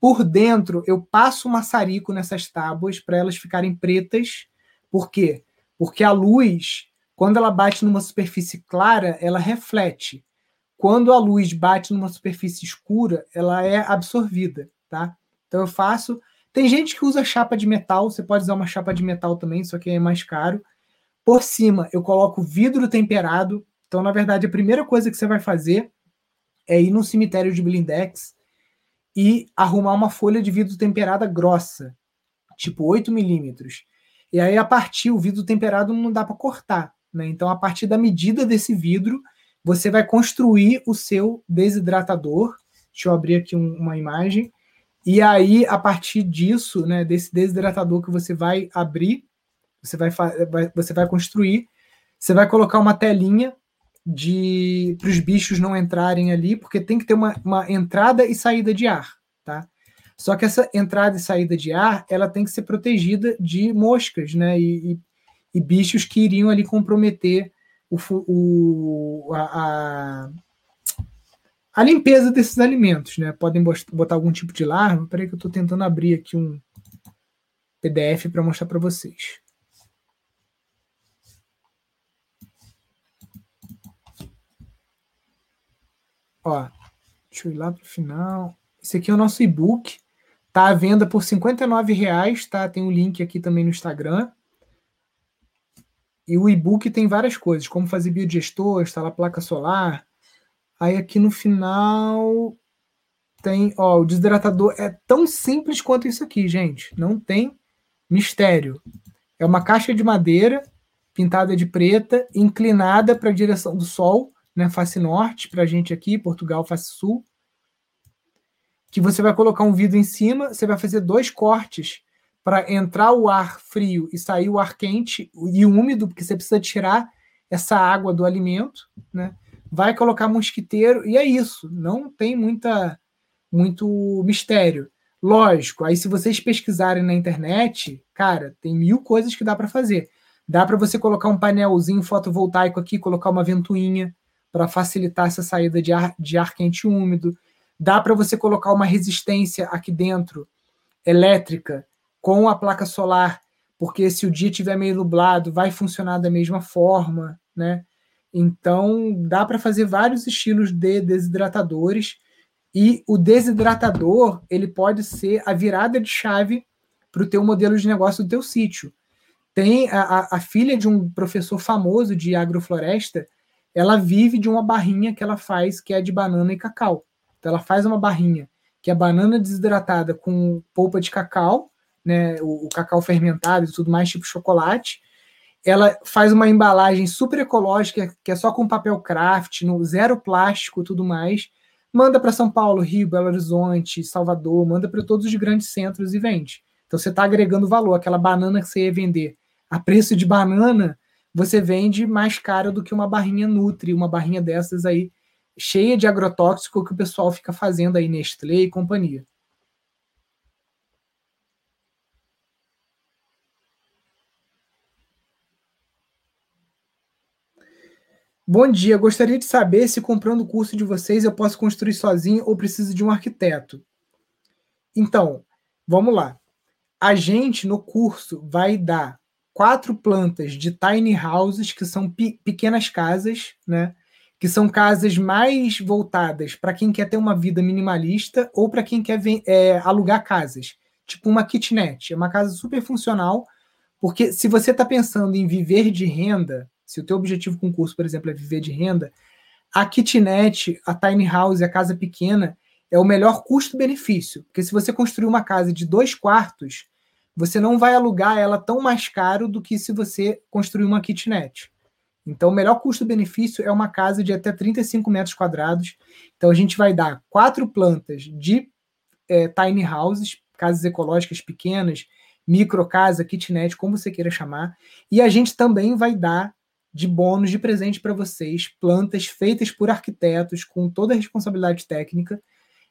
S1: Por dentro, eu passo maçarico nessas tábuas para elas ficarem pretas. Por quê? Porque a luz, quando ela bate numa superfície clara, ela reflete. Quando a luz bate numa superfície escura, ela é absorvida, tá? Então eu faço. Tem gente que usa chapa de metal, você pode usar uma chapa de metal também, só que é mais caro. Por cima, eu coloco vidro temperado. Então, na verdade, a primeira coisa que você vai fazer é ir no cemitério de blindex e arrumar uma folha de vidro temperada grossa, tipo 8 milímetros. E aí, a partir, o vidro temperado não dá para cortar. Né? Então, a partir da medida desse vidro, você vai construir o seu desidratador. Deixa eu abrir aqui um, uma imagem. E aí, a partir disso, né, desse desidratador que você vai abrir, você vai, vai, você vai construir, você vai colocar uma telinha de para os bichos não entrarem ali, porque tem que ter uma, uma entrada e saída de ar, tá? Só que essa entrada e saída de ar, ela tem que ser protegida de moscas, né? E, e, e bichos que iriam ali comprometer o, o, a, a, a, limpeza desses alimentos, né? Podem botar algum tipo de larva. Peraí que eu estou tentando abrir aqui um PDF para mostrar para vocês. Ó, deixa eu ir lá para o final. Esse aqui é o nosso e-book. Tá à venda por R$ reais, tá? Tem um link aqui também no Instagram. E o e-book tem várias coisas, como fazer biodigestor, instalar placa solar. Aí aqui no final tem, ó, o desidratador é tão simples quanto isso aqui, gente. Não tem mistério. É uma caixa de madeira pintada de preta, inclinada para a direção do sol né, face norte para a gente aqui, Portugal face sul, que você vai colocar um vidro em cima, você vai fazer dois cortes para entrar o ar frio e sair o ar quente e úmido, porque você precisa tirar essa água do alimento, né? Vai colocar mosquiteiro e é isso. Não tem muita muito mistério. Lógico, aí se vocês pesquisarem na internet, cara, tem mil coisas que dá para fazer. Dá para você colocar um painelzinho fotovoltaico aqui, colocar uma ventoinha, para facilitar essa saída de ar, de ar quente e úmido. Dá para você colocar uma resistência aqui dentro, elétrica, com a placa solar, porque se o dia estiver meio nublado, vai funcionar da mesma forma. né? Então dá para fazer vários estilos de desidratadores e o desidratador ele pode ser a virada de chave para o teu modelo de negócio do teu sítio. Tem a, a, filha de um professor famoso de agrofloresta, ela vive de uma barrinha que ela faz que é de banana e cacau. Então ela faz uma barrinha que é banana desidratada com polpa de cacau, né, o, o cacau fermentado e tudo mais, tipo chocolate. Ela faz uma embalagem super ecológica, que é só com papel craft, no zero plástico tudo mais manda para São Paulo, Rio, Belo Horizonte, Salvador, manda para todos os grandes centros e vende. Então você está agregando valor. Aquela banana que você ia vender a preço de banana, você vende mais caro do que uma barrinha Nutri, uma barrinha dessas aí, cheia de agrotóxico que o pessoal fica fazendo aí, Nestlé e companhia. Bom dia, gostaria de saber se comprando o curso de vocês eu posso construir sozinho ou preciso de um arquiteto. Então, vamos lá. A gente no curso vai dar quatro plantas de tiny houses, que são pe pequenas casas, né? Que são casas mais voltadas para quem quer ter uma vida minimalista ou para quem quer é, alugar casas, tipo uma kitnet. É uma casa super funcional, porque se você está pensando em viver de renda, se o teu objetivo com o curso, por exemplo, é viver de renda, a kitnet, a tiny house, a casa pequena é o melhor custo-benefício. Porque se você construir uma casa de dois quartos, você não vai alugar ela tão mais caro do que se você construir uma kitnet. Então, o melhor custo-benefício é uma casa de até 35 metros quadrados. Então, a gente vai dar quatro plantas de é, tiny houses, casas ecológicas pequenas, micro casa, kitnet, como você queira chamar. E a gente também vai dar de bônus de presente para vocês, plantas feitas por arquitetos com toda a responsabilidade técnica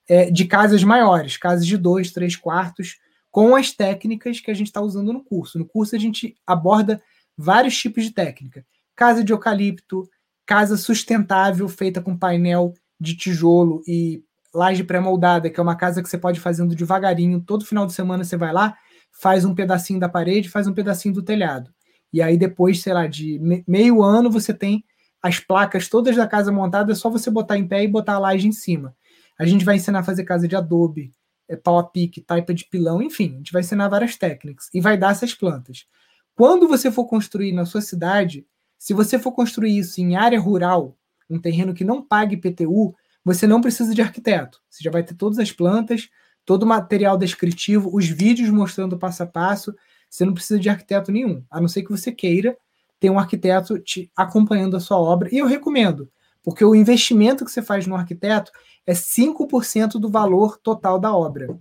S1: é, de casas maiores, casas de dois, três quartos, com as técnicas que a gente está usando no curso. No curso a gente aborda vários tipos de técnica: casa de eucalipto, casa sustentável feita com painel de tijolo e laje pré-moldada, que é uma casa que você pode fazendo devagarinho. Todo final de semana você vai lá, faz um pedacinho da parede, faz um pedacinho do telhado. E aí, depois, sei lá, de meio ano, você tem as placas todas da casa montadas, é só você botar em pé e botar a laje em cima. A gente vai ensinar a fazer casa de adobe, é, pau a pique, taipa de pilão, enfim, a gente vai ensinar várias técnicas e vai dar essas plantas. Quando você for construir na sua cidade, se você for construir isso em área rural, um terreno que não pague PTU, você não precisa de arquiteto. Você já vai ter todas as plantas, todo o material descritivo, os vídeos mostrando passo a passo. Você não precisa de arquiteto nenhum, a não ser que você queira ter um arquiteto te acompanhando a sua obra. E eu recomendo, porque o investimento que você faz no arquiteto é 5% do valor total da obra.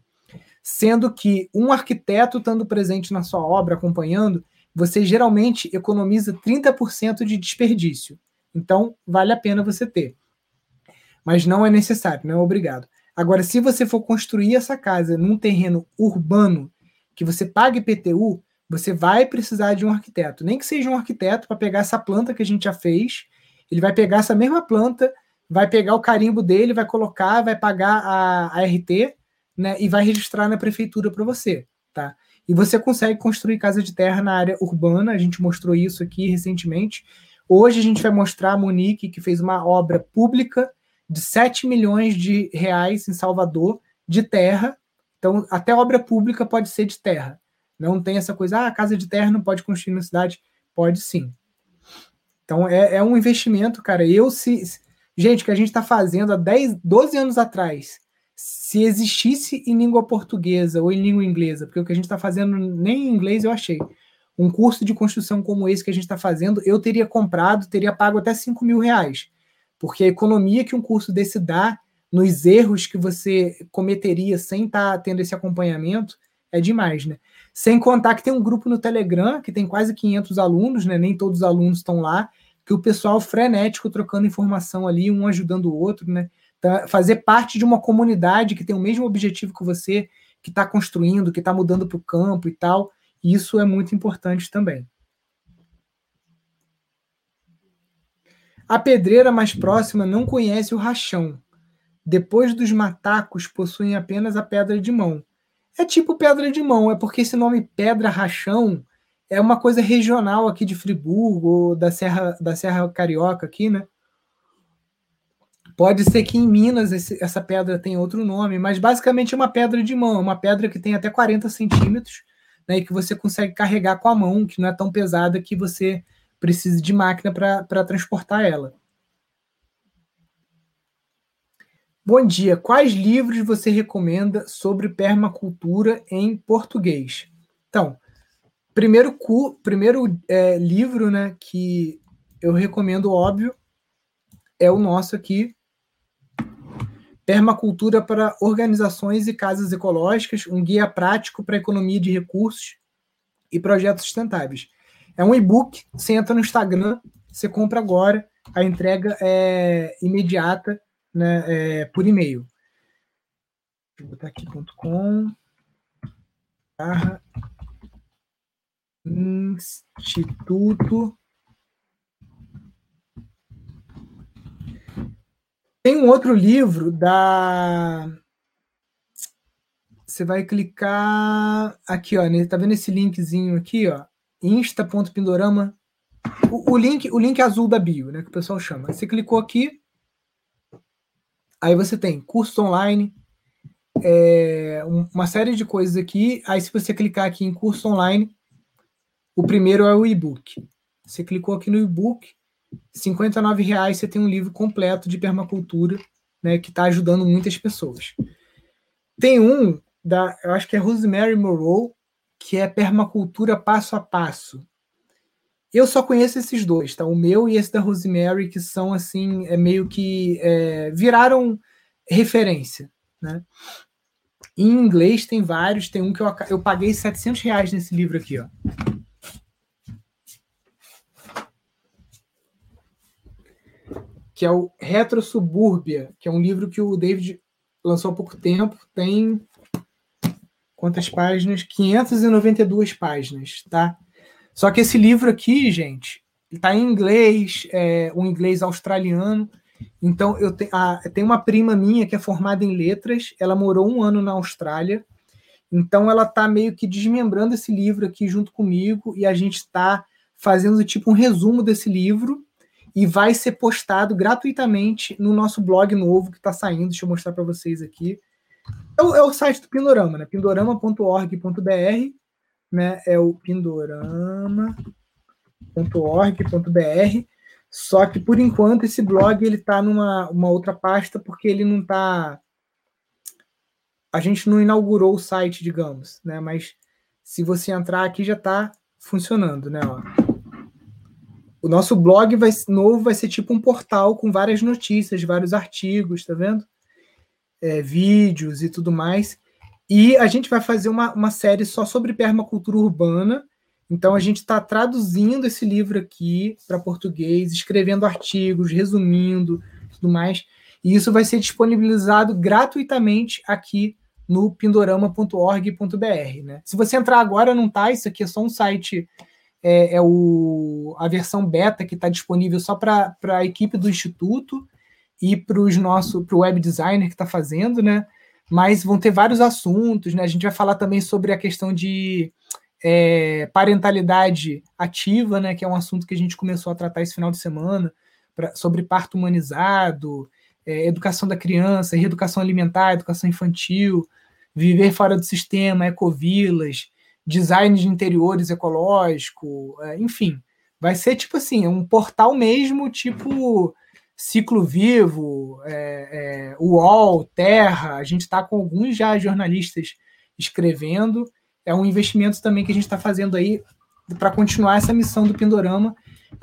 S1: Sendo que um arquiteto estando presente na sua obra, acompanhando, você geralmente economiza 30% de desperdício. Então, vale a pena você ter. Mas não é necessário, não é obrigado. Agora, se você for construir essa casa num terreno urbano que você pague PTU, você vai precisar de um arquiteto. Nem que seja um arquiteto para pegar essa planta que a gente já fez, ele vai pegar essa mesma planta, vai pegar o carimbo dele, vai colocar, vai pagar a, a RT, né, e vai registrar na prefeitura para você, tá? E você consegue construir casa de terra na área urbana, a gente mostrou isso aqui recentemente. Hoje a gente vai mostrar a Monique, que fez uma obra pública de 7 milhões de reais em Salvador, de terra, então, até obra pública pode ser de terra. Não tem essa coisa, ah, casa de terra não pode construir na cidade. Pode sim. Então, é, é um investimento, cara. Eu, se. Gente, que a gente está fazendo há 10, 12 anos atrás, se existisse em língua portuguesa ou em língua inglesa, porque o que a gente está fazendo nem em inglês eu achei. Um curso de construção como esse que a gente está fazendo, eu teria comprado, teria pago até 5 mil reais. Porque a economia que um curso desse dá nos erros que você cometeria sem estar tá tendo esse acompanhamento, é demais, né? Sem contar que tem um grupo no Telegram que tem quase 500 alunos, né? Nem todos os alunos estão lá, que o pessoal frenético trocando informação ali, um ajudando o outro, né? Então, fazer parte de uma comunidade que tem o mesmo objetivo que você, que está construindo, que está mudando para o campo e tal, isso é muito importante também. A pedreira mais próxima não conhece o rachão, depois dos matacos possuem apenas a pedra de mão. É tipo pedra de mão, é porque esse nome pedra rachão é uma coisa regional aqui de Friburgo, ou da Serra, da Serra Carioca aqui, né? Pode ser que em Minas esse, essa pedra tenha outro nome, mas basicamente é uma pedra de mão, uma pedra que tem até 40 centímetros, né, e que você consegue carregar com a mão, que não é tão pesada que você precise de máquina para transportar ela. Bom dia. Quais livros você recomenda sobre permacultura em português? Então, primeiro, primeiro é, livro né, que eu recomendo, óbvio, é o nosso aqui, Permacultura para Organizações e Casas Ecológicas, um guia prático para economia de recursos e projetos sustentáveis. É um e-book, você entra no Instagram, você compra agora, a entrega é imediata né, é, por e-mail. Deixa eu botar aqui .com barra Instituto Tem um outro livro da. Você vai clicar aqui, ó. Tá vendo esse linkzinho aqui, ó? Insta.pindorama. O, o, link, o link azul da bio, né? Que o pessoal chama. Você clicou aqui. Aí você tem curso online, é, uma série de coisas aqui. Aí, se você clicar aqui em curso online, o primeiro é o e-book. Você clicou aqui no e-book, R$ reais você tem um livro completo de permacultura, né, que está ajudando muitas pessoas. Tem um da, eu acho que é Rosemary Morrow, que é permacultura passo a passo. Eu só conheço esses dois, tá? O meu e esse da Rosemary, que são assim, é meio que é, viraram referência, né? Em inglês tem vários, tem um que eu, eu paguei 700 reais nesse livro aqui, ó. que é o Retro Subúrbia, que é um livro que o David lançou há pouco tempo. Tem quantas páginas? 592 páginas, tá? Só que esse livro aqui, gente, está em inglês, é, um inglês australiano. Então, eu tenho, a, tem uma prima minha que é formada em letras, ela morou um ano na Austrália, então ela está meio que desmembrando esse livro aqui junto comigo e a gente está fazendo tipo um resumo desse livro e vai ser postado gratuitamente no nosso blog novo que está saindo. Deixa eu mostrar para vocês aqui. É o, é o, site do Pindorama, né? pindorama.org.br, né? É o pindorama.org.br. Só que por enquanto esse blog ele está numa uma outra pasta porque ele não está a gente não inaugurou o site, digamos, né? Mas se você entrar aqui já está funcionando, né? Ó. O nosso blog vai, novo vai ser tipo um portal com várias notícias, vários artigos, tá vendo? É, vídeos e tudo mais. E a gente vai fazer uma, uma série só sobre permacultura urbana. Então a gente está traduzindo esse livro aqui para português, escrevendo artigos, resumindo, tudo mais. E isso vai ser disponibilizado gratuitamente aqui no pindorama.org.br. Né? Se você entrar agora, não tá, isso aqui é só um site é, é o, a versão beta que está disponível só para a equipe do Instituto e para o web designer que está fazendo, né? Mas vão ter vários assuntos, né? A gente vai falar também sobre a questão de é, parentalidade ativa, né? Que é um assunto que a gente começou a tratar esse final de semana, pra, sobre parto humanizado, é, educação da criança, reeducação alimentar, educação infantil, viver fora do sistema, ecovilas, design de interiores ecológico, é, enfim. Vai ser tipo assim, um portal mesmo, tipo Ciclo Vivo, é, é, UOL, Terra. A gente está com alguns já jornalistas escrevendo. É um investimento também que a gente está fazendo aí para continuar essa missão do Pindorama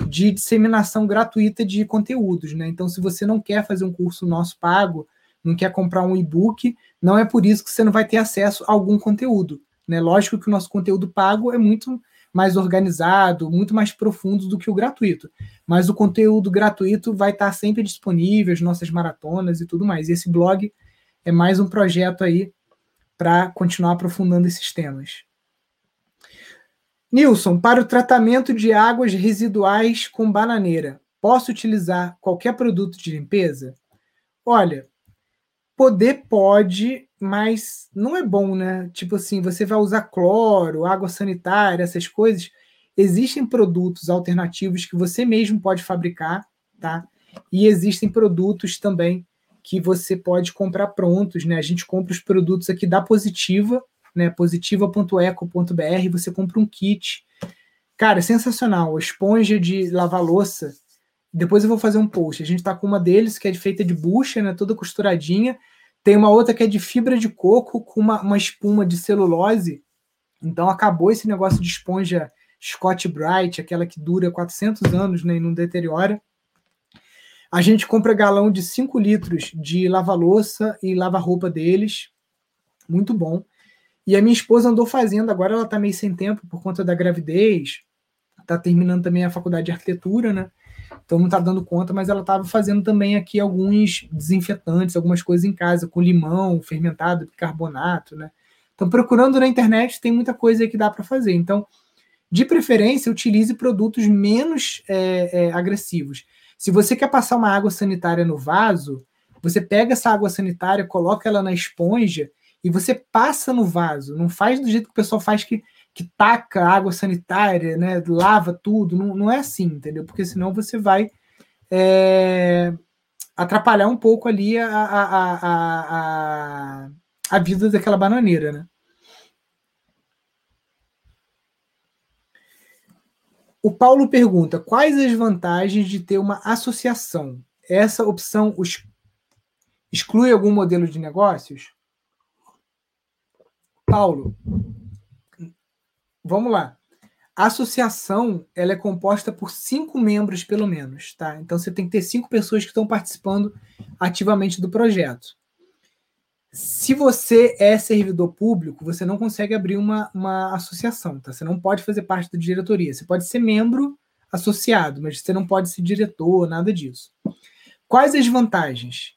S1: de disseminação gratuita de conteúdos. Né? Então, se você não quer fazer um curso nosso pago, não quer comprar um e-book, não é por isso que você não vai ter acesso a algum conteúdo. Né? Lógico que o nosso conteúdo pago é muito mais organizado, muito mais profundo do que o gratuito. Mas o conteúdo gratuito vai estar sempre disponível, as nossas maratonas e tudo mais. E esse blog é mais um projeto aí para continuar aprofundando esses temas. Nilson, para o tratamento de águas residuais com bananeira, posso utilizar qualquer produto de limpeza? Olha, poder pode, mas não é bom, né? Tipo assim, você vai usar cloro, água sanitária, essas coisas, existem produtos alternativos que você mesmo pode fabricar, tá? E existem produtos também que você pode comprar prontos, né? A gente compra os produtos aqui da Positiva, né? Positiva.eco.br, você compra um kit. Cara, sensacional. Esponja de lavar louça. Depois eu vou fazer um post. A gente tá com uma deles que é feita de bucha, né? Toda costuradinha. Tem uma outra que é de fibra de coco com uma, uma espuma de celulose. Então acabou esse negócio de esponja Scott Bright, aquela que dura 400 anos né, e não deteriora. A gente compra galão de 5 litros de lava-louça e lava-roupa deles. Muito bom. E a minha esposa andou fazendo, agora ela está meio sem tempo por conta da gravidez. Está terminando também a faculdade de arquitetura, né? Então não está dando conta, mas ela estava fazendo também aqui alguns desinfetantes, algumas coisas em casa, com limão, fermentado, bicarbonato, né? Então, procurando na internet, tem muita coisa que dá para fazer. Então, de preferência, utilize produtos menos é, é, agressivos. Se você quer passar uma água sanitária no vaso, você pega essa água sanitária, coloca ela na esponja e você passa no vaso. Não faz do jeito que o pessoal faz que que taca água sanitária, né, lava tudo, não, não é assim, entendeu? Porque senão você vai é, atrapalhar um pouco ali a, a, a, a, vida daquela bananeira, né? O Paulo pergunta: quais as vantagens de ter uma associação? Essa opção exclui algum modelo de negócios? Paulo, vamos lá. A associação ela é composta por cinco membros, pelo menos, tá? Então você tem que ter cinco pessoas que estão participando ativamente do projeto. Se você é servidor público, você não consegue abrir uma, uma associação, tá? Você não pode fazer parte da diretoria. Você pode ser membro associado, mas você não pode ser diretor, nada disso. Quais as vantagens?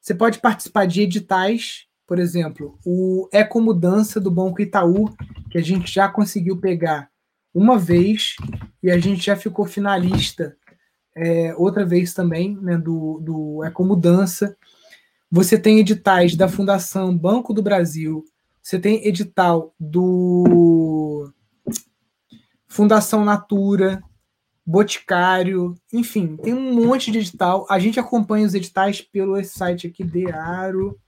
S1: Você pode participar de editais por exemplo, o Ecomudança do Banco Itaú, que a gente já conseguiu pegar uma vez e a gente já ficou finalista é, outra vez também né, do, do Ecomudança. Você tem editais da Fundação Banco do Brasil, você tem edital do Fundação Natura, Boticário, enfim, tem um monte de edital. A gente acompanha os editais pelo site aqui, Dearo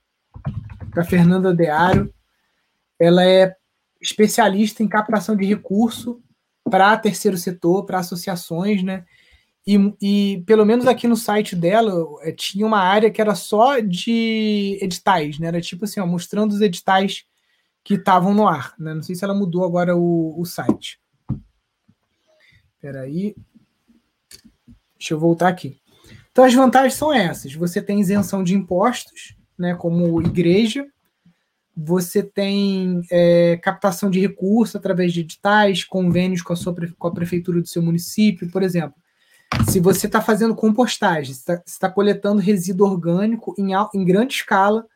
S1: da Fernanda Dearo. Ela é especialista em captação de recurso para terceiro setor, para associações, né? E, e, pelo menos aqui no site dela é, tinha uma área que era só de editais, né? Era tipo assim, ó, mostrando os editais que estavam no ar, né? Não sei se ela mudou agora o, o site. Espera aí. Deixa eu voltar aqui. Então as vantagens são essas. Você tem isenção de impostos, né, como igreja. Você tem é, captação de recursos através de editais, convênios com a, sua, com a prefeitura do seu município, por exemplo. Se você está fazendo compostagem, está tá coletando resíduo orgânico em, em grande escala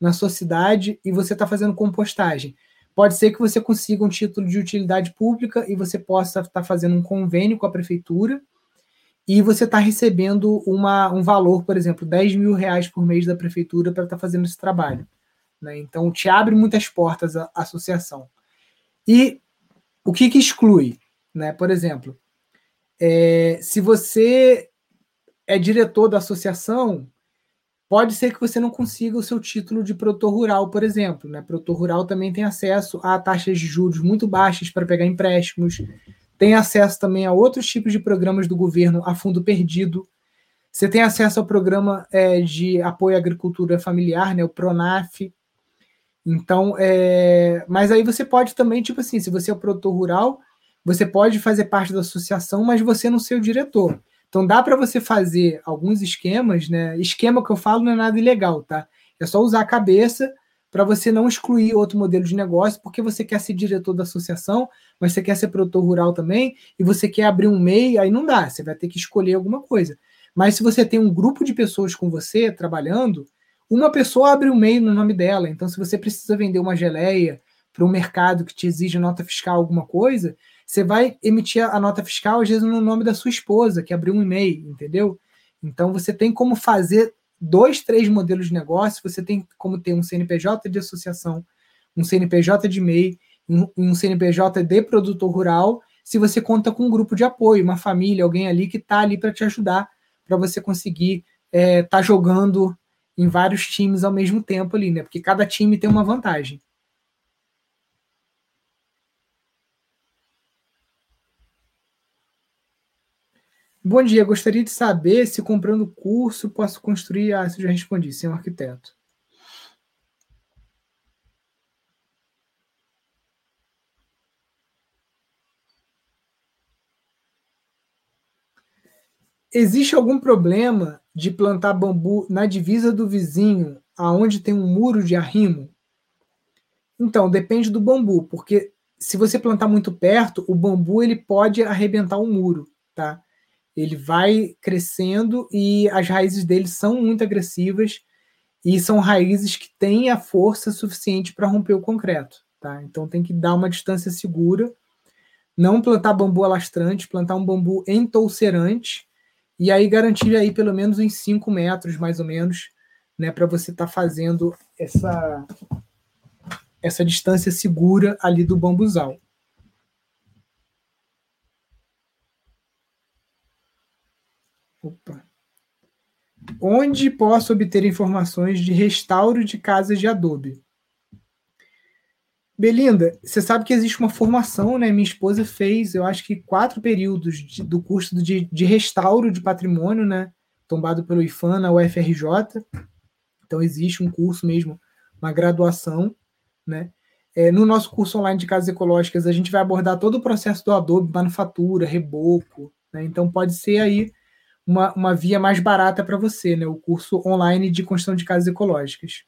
S1: na sua cidade e você está fazendo compostagem, pode ser que você consiga um título de utilidade pública e você possa estar tá fazendo um convênio com a prefeitura e você está recebendo uma, um valor, por exemplo, 10 mil reais por mês da prefeitura para estar tá fazendo esse trabalho. Né? Então, te abre muitas portas a, a associação. E o que, que exclui? Né? Por exemplo, é, se você é diretor da associação, pode ser que você não consiga o seu título de produtor rural, por exemplo. Né? Produtor rural também tem acesso a taxas de juros muito baixas para pegar empréstimos tem acesso também a outros tipos de programas do governo a fundo perdido. Você tem acesso ao programa é, de apoio à agricultura familiar, né, o PRONAF. Então, é, mas aí você pode também, tipo assim, se você é o produtor rural, você pode fazer parte da associação, mas você não ser o diretor. Então dá para você fazer alguns esquemas, né? Esquema que eu falo não é nada ilegal, tá? É só usar a cabeça para você não excluir outro modelo de negócio, porque você quer ser diretor da associação, mas você quer ser produtor rural também, e você quer abrir um MEI, aí não dá, você vai ter que escolher alguma coisa. Mas se você tem um grupo de pessoas com você trabalhando, uma pessoa abre um MEI no nome dela. Então, se você precisa vender uma geleia para um mercado que te exige nota fiscal, alguma coisa, você vai emitir a nota fiscal, às vezes, no nome da sua esposa, que abriu um e-mail, entendeu? Então, você tem como fazer dois, três modelos de negócio, você tem como ter um CNPJ de associação, um CNPJ de MEI, um, um CNPJ de produtor rural, se você conta com um grupo de apoio, uma família, alguém ali que está ali para te ajudar, para você conseguir estar é, tá jogando em vários times ao mesmo tempo ali, né? Porque cada time tem uma vantagem. Bom dia, gostaria de saber se comprando curso posso construir. Ah, isso já respondi, sem um arquiteto. Existe algum problema de plantar bambu na divisa do vizinho, aonde tem um muro de arrimo? Então, depende do bambu, porque se você plantar muito perto, o bambu ele pode arrebentar o muro, tá? Ele vai crescendo e as raízes dele são muito agressivas e são raízes que têm a força suficiente para romper o concreto, tá? Então tem que dar uma distância segura, não plantar bambu alastrante, plantar um bambu entolcerante e aí garantir aí pelo menos uns 5 metros mais ou menos, né, para você estar tá fazendo essa essa distância segura ali do bambuzal. Onde posso obter informações de restauro de casas de Adobe? Belinda, você sabe que existe uma formação, né? Minha esposa fez, eu acho que quatro períodos de, do curso de, de restauro de patrimônio, né? Tombado pelo IFAM na UFRJ. Então existe um curso mesmo, uma graduação, né? É, no nosso curso online de casas ecológicas, a gente vai abordar todo o processo do Adobe, manufatura, reboco, né? Então pode ser aí uma, uma via mais barata para você, né? O curso online de construção de casas ecológicas.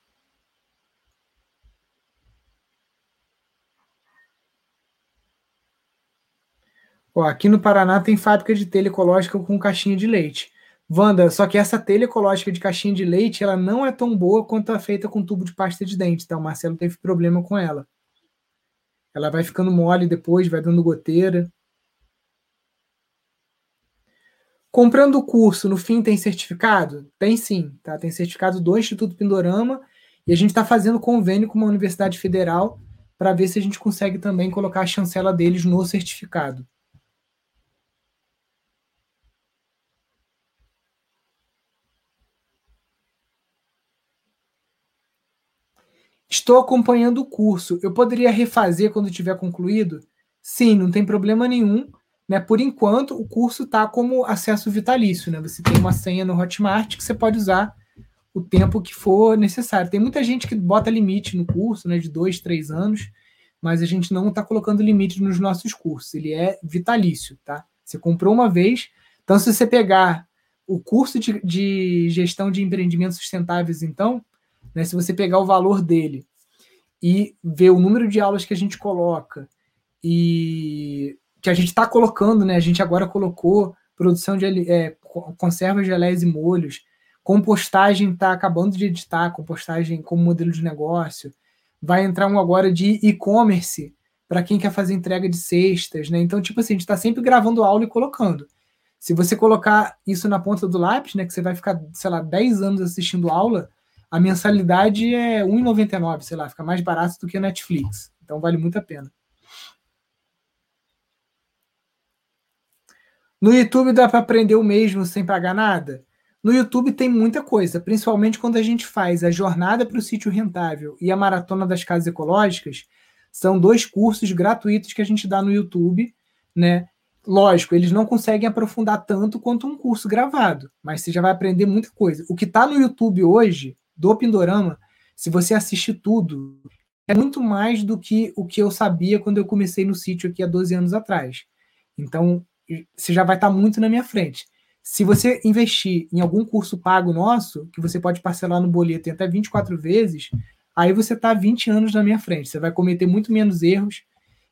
S1: Ó, aqui no Paraná tem fábrica de telha ecológica com caixinha de leite. Wanda, só que essa telha ecológica de caixinha de leite, ela não é tão boa quanto a feita com tubo de pasta de dente, tá? O Marcelo teve problema com ela. Ela vai ficando mole depois, vai dando goteira. Comprando o curso, no fim tem certificado? Tem sim, tá? Tem certificado do Instituto Pindorama e a gente está fazendo convênio com uma universidade federal para ver se a gente consegue também colocar a chancela deles no certificado. Estou acompanhando o curso. Eu poderia refazer quando tiver concluído? Sim, não tem problema nenhum. Né? Por enquanto, o curso está como acesso vitalício. Né? Você tem uma senha no Hotmart que você pode usar o tempo que for necessário. Tem muita gente que bota limite no curso, né, de dois, três anos, mas a gente não está colocando limite nos nossos cursos. Ele é vitalício, tá? Você comprou uma vez, então se você pegar o curso de, de gestão de empreendimentos sustentáveis, então, né, se você pegar o valor dele e ver o número de aulas que a gente coloca e que a gente está colocando, né? A gente agora colocou produção de é, conservas, geleias e molhos. Compostagem está acabando de editar, compostagem como modelo de negócio. Vai entrar um agora de e-commerce para quem quer fazer entrega de cestas, né? Então, tipo assim, a gente está sempre gravando aula e colocando. Se você colocar isso na ponta do lápis, né, que você vai ficar, sei lá, 10 anos assistindo aula, a mensalidade é R$1,99, sei lá, fica mais barato do que a Netflix. Então vale muito a pena. No YouTube dá para aprender o mesmo sem pagar nada? No YouTube tem muita coisa, principalmente quando a gente faz a jornada para o sítio rentável e a maratona das casas ecológicas. São dois cursos gratuitos que a gente dá no YouTube, né? Lógico, eles não conseguem aprofundar tanto quanto um curso gravado, mas você já vai aprender muita coisa. O que está no YouTube hoje, do Pindorama, se você assistir tudo, é muito mais do que o que eu sabia quando eu comecei no sítio aqui há 12 anos atrás. Então, você já vai estar muito na minha frente. Se você investir em algum curso pago nosso, que você pode parcelar no boleto em até 24 vezes, aí você está 20 anos na minha frente. Você vai cometer muito menos erros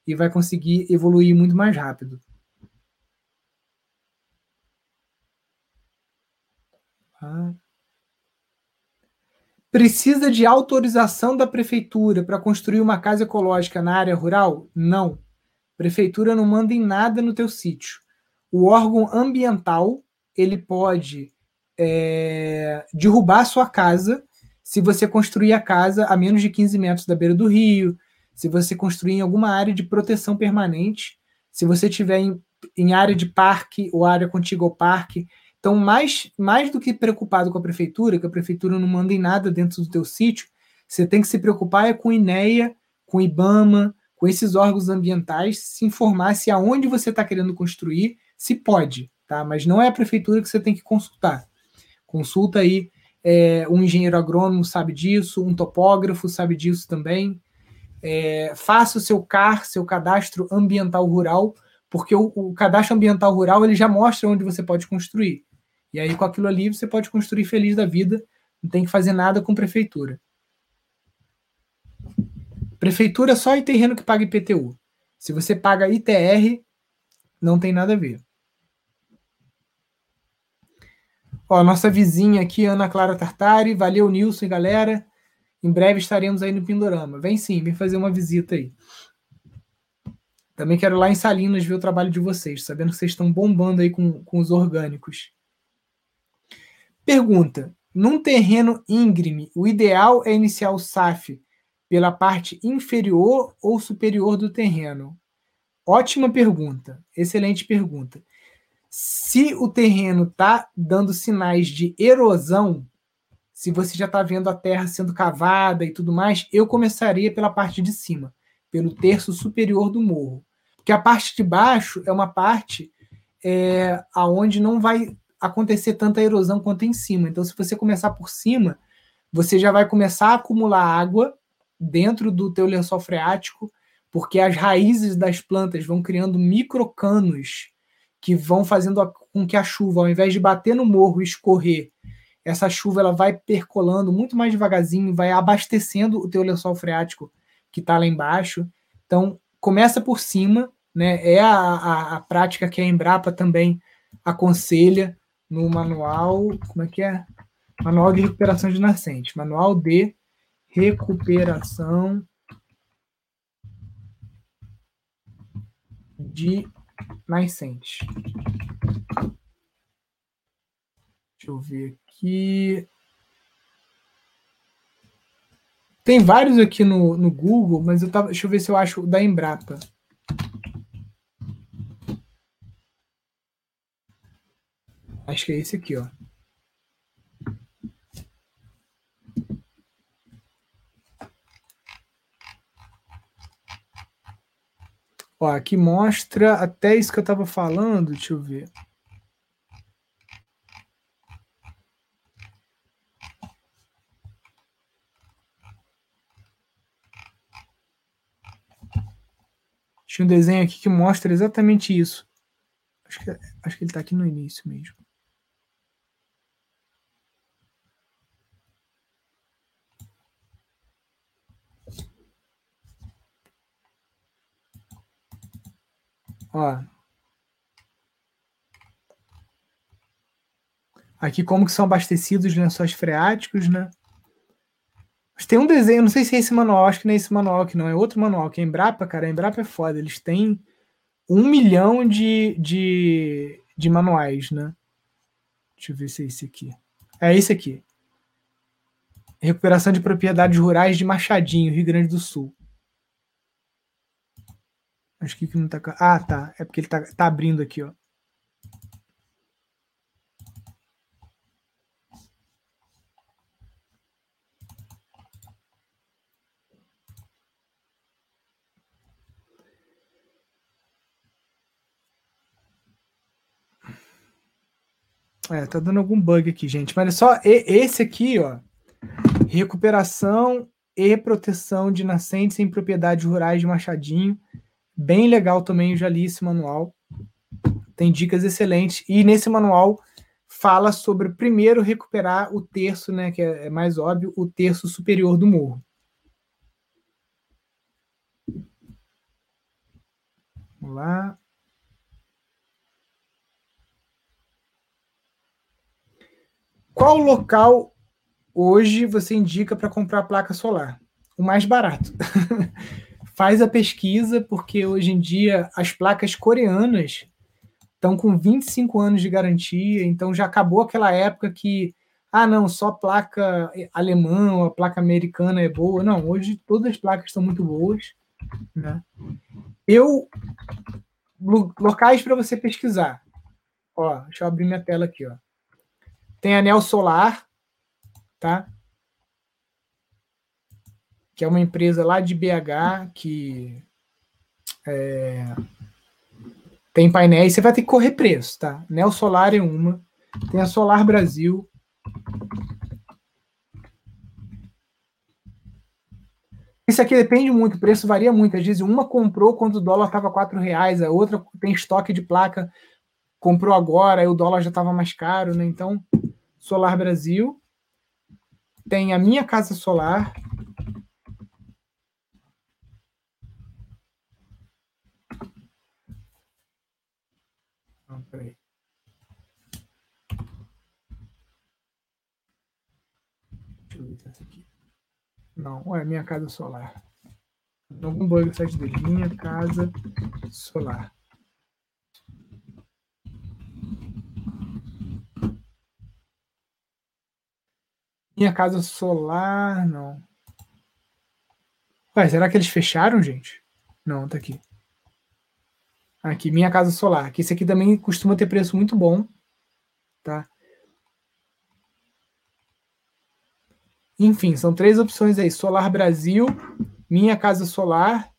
S1: e vai conseguir evoluir muito mais rápido. Ah. Precisa de autorização da prefeitura para construir uma casa ecológica na área rural? Não. Prefeitura não manda em nada no teu sítio o órgão ambiental ele pode é, derrubar a sua casa se você construir a casa a menos de 15 metros da beira do rio, se você construir em alguma área de proteção permanente, se você tiver em, em área de parque ou área contígua ao parque. Então, mais, mais do que preocupado com a prefeitura, que a prefeitura não manda em nada dentro do teu sítio, você tem que se preocupar é com o INEA, com o IBAMA, com esses órgãos ambientais, se informar se aonde você está querendo construir, se pode, tá? Mas não é a prefeitura que você tem que consultar. Consulta aí é, um engenheiro agrônomo sabe disso, um topógrafo sabe disso também. É, faça o seu CAR, seu cadastro ambiental rural, porque o, o, cadastro ambiental rural ele já mostra onde você pode construir. E aí, com aquilo ali, você pode construir feliz da vida, não tem que fazer nada com prefeitura. Prefeitura só em terreno que paga IPTU. Se você paga ITR, não tem nada a ver. Ó, nossa vizinha aqui, Ana Clara Tartari. Valeu, Nilson e galera. Em breve estaremos aí no Pindorama. Vem sim, vem fazer uma visita aí. Também quero lá em Salinas ver o trabalho de vocês, sabendo que vocês estão bombando aí com, com os orgânicos. Pergunta: num terreno íngreme, o ideal é iniciar o SAF pela parte inferior ou superior do terreno? Ótima pergunta, excelente pergunta. Se o terreno está dando sinais de erosão, se você já está vendo a terra sendo cavada e tudo mais, eu começaria pela parte de cima, pelo terço superior do morro. Porque a parte de baixo é uma parte é, aonde não vai acontecer tanta erosão quanto em cima. Então, se você começar por cima, você já vai começar a acumular água dentro do teu lençol freático, porque as raízes das plantas vão criando microcanos que vão fazendo com que a chuva, ao invés de bater no morro e escorrer essa chuva ela vai percolando muito mais devagarzinho, vai abastecendo o teu lençol freático que está lá embaixo. Então, começa por cima, né? É a, a, a, prática que a Embrapa também aconselha no manual, como é que é? Manual de recuperação de nascente, manual de recuperação de nascente. Deixa eu ver aqui. Tem vários aqui no, no Google, mas eu tava, deixa eu ver se eu acho o da Embrapa. Acho que é esse aqui, ó. Ó, aqui mostra até isso que eu estava falando, deixa eu ver. Tinha um desenho aqui que mostra exatamente isso. Acho que, acho que ele está aqui no início mesmo. Ó. Aqui como que são abastecidos os lençóis freáticos, né? Mas tem um desenho, não sei se é esse manual, acho que não é esse manual que não, é outro manual, que é Embrapa, cara. A Embrapa é foda, eles têm um milhão de, de, de manuais, né? Deixa eu ver se é esse aqui. É esse aqui. Recuperação de propriedades rurais de Machadinho, Rio Grande do Sul. Acho que não tá. Ah, tá. É porque ele tá, tá abrindo aqui, ó. É, tá dando algum bug aqui, gente. Mas é só esse aqui, ó. Recuperação e proteção de nascentes em propriedades rurais de Machadinho. Bem legal também, eu já li esse manual. Tem dicas excelentes. E nesse manual fala sobre primeiro recuperar o terço, né, que é, é mais óbvio, o terço superior do morro. Vamos lá. Qual local hoje você indica para comprar placa solar? O mais barato. Faz a pesquisa, porque hoje em dia as placas coreanas estão com 25 anos de garantia, então já acabou aquela época que, ah, não, só placa alemã ou a placa americana é boa. Não, hoje todas as placas estão muito boas. Né? Eu locais para você pesquisar. Ó, deixa eu abrir minha tela aqui, ó. Tem anel solar, tá? Que é uma empresa lá de BH que é, tem painéis. Você vai ter que correr preço, tá? Neo Solar é uma. Tem a Solar Brasil. Isso aqui depende muito, o preço varia muito. Às vezes uma comprou quando o dólar estava R$ reais, a outra tem estoque de placa, comprou agora, e o dólar já estava mais caro, né? Então, Solar Brasil. Tem a minha casa solar. Não, peraí. Aqui. Não, é minha casa solar. Algum bug site dele. Minha casa solar. Minha casa solar, não. Ué, será que eles fecharam, gente? Não, tá aqui. Aqui, minha casa solar. Que esse aqui também costuma ter preço muito bom, tá? Enfim, são três opções aí: Solar Brasil, Minha Casa Solar,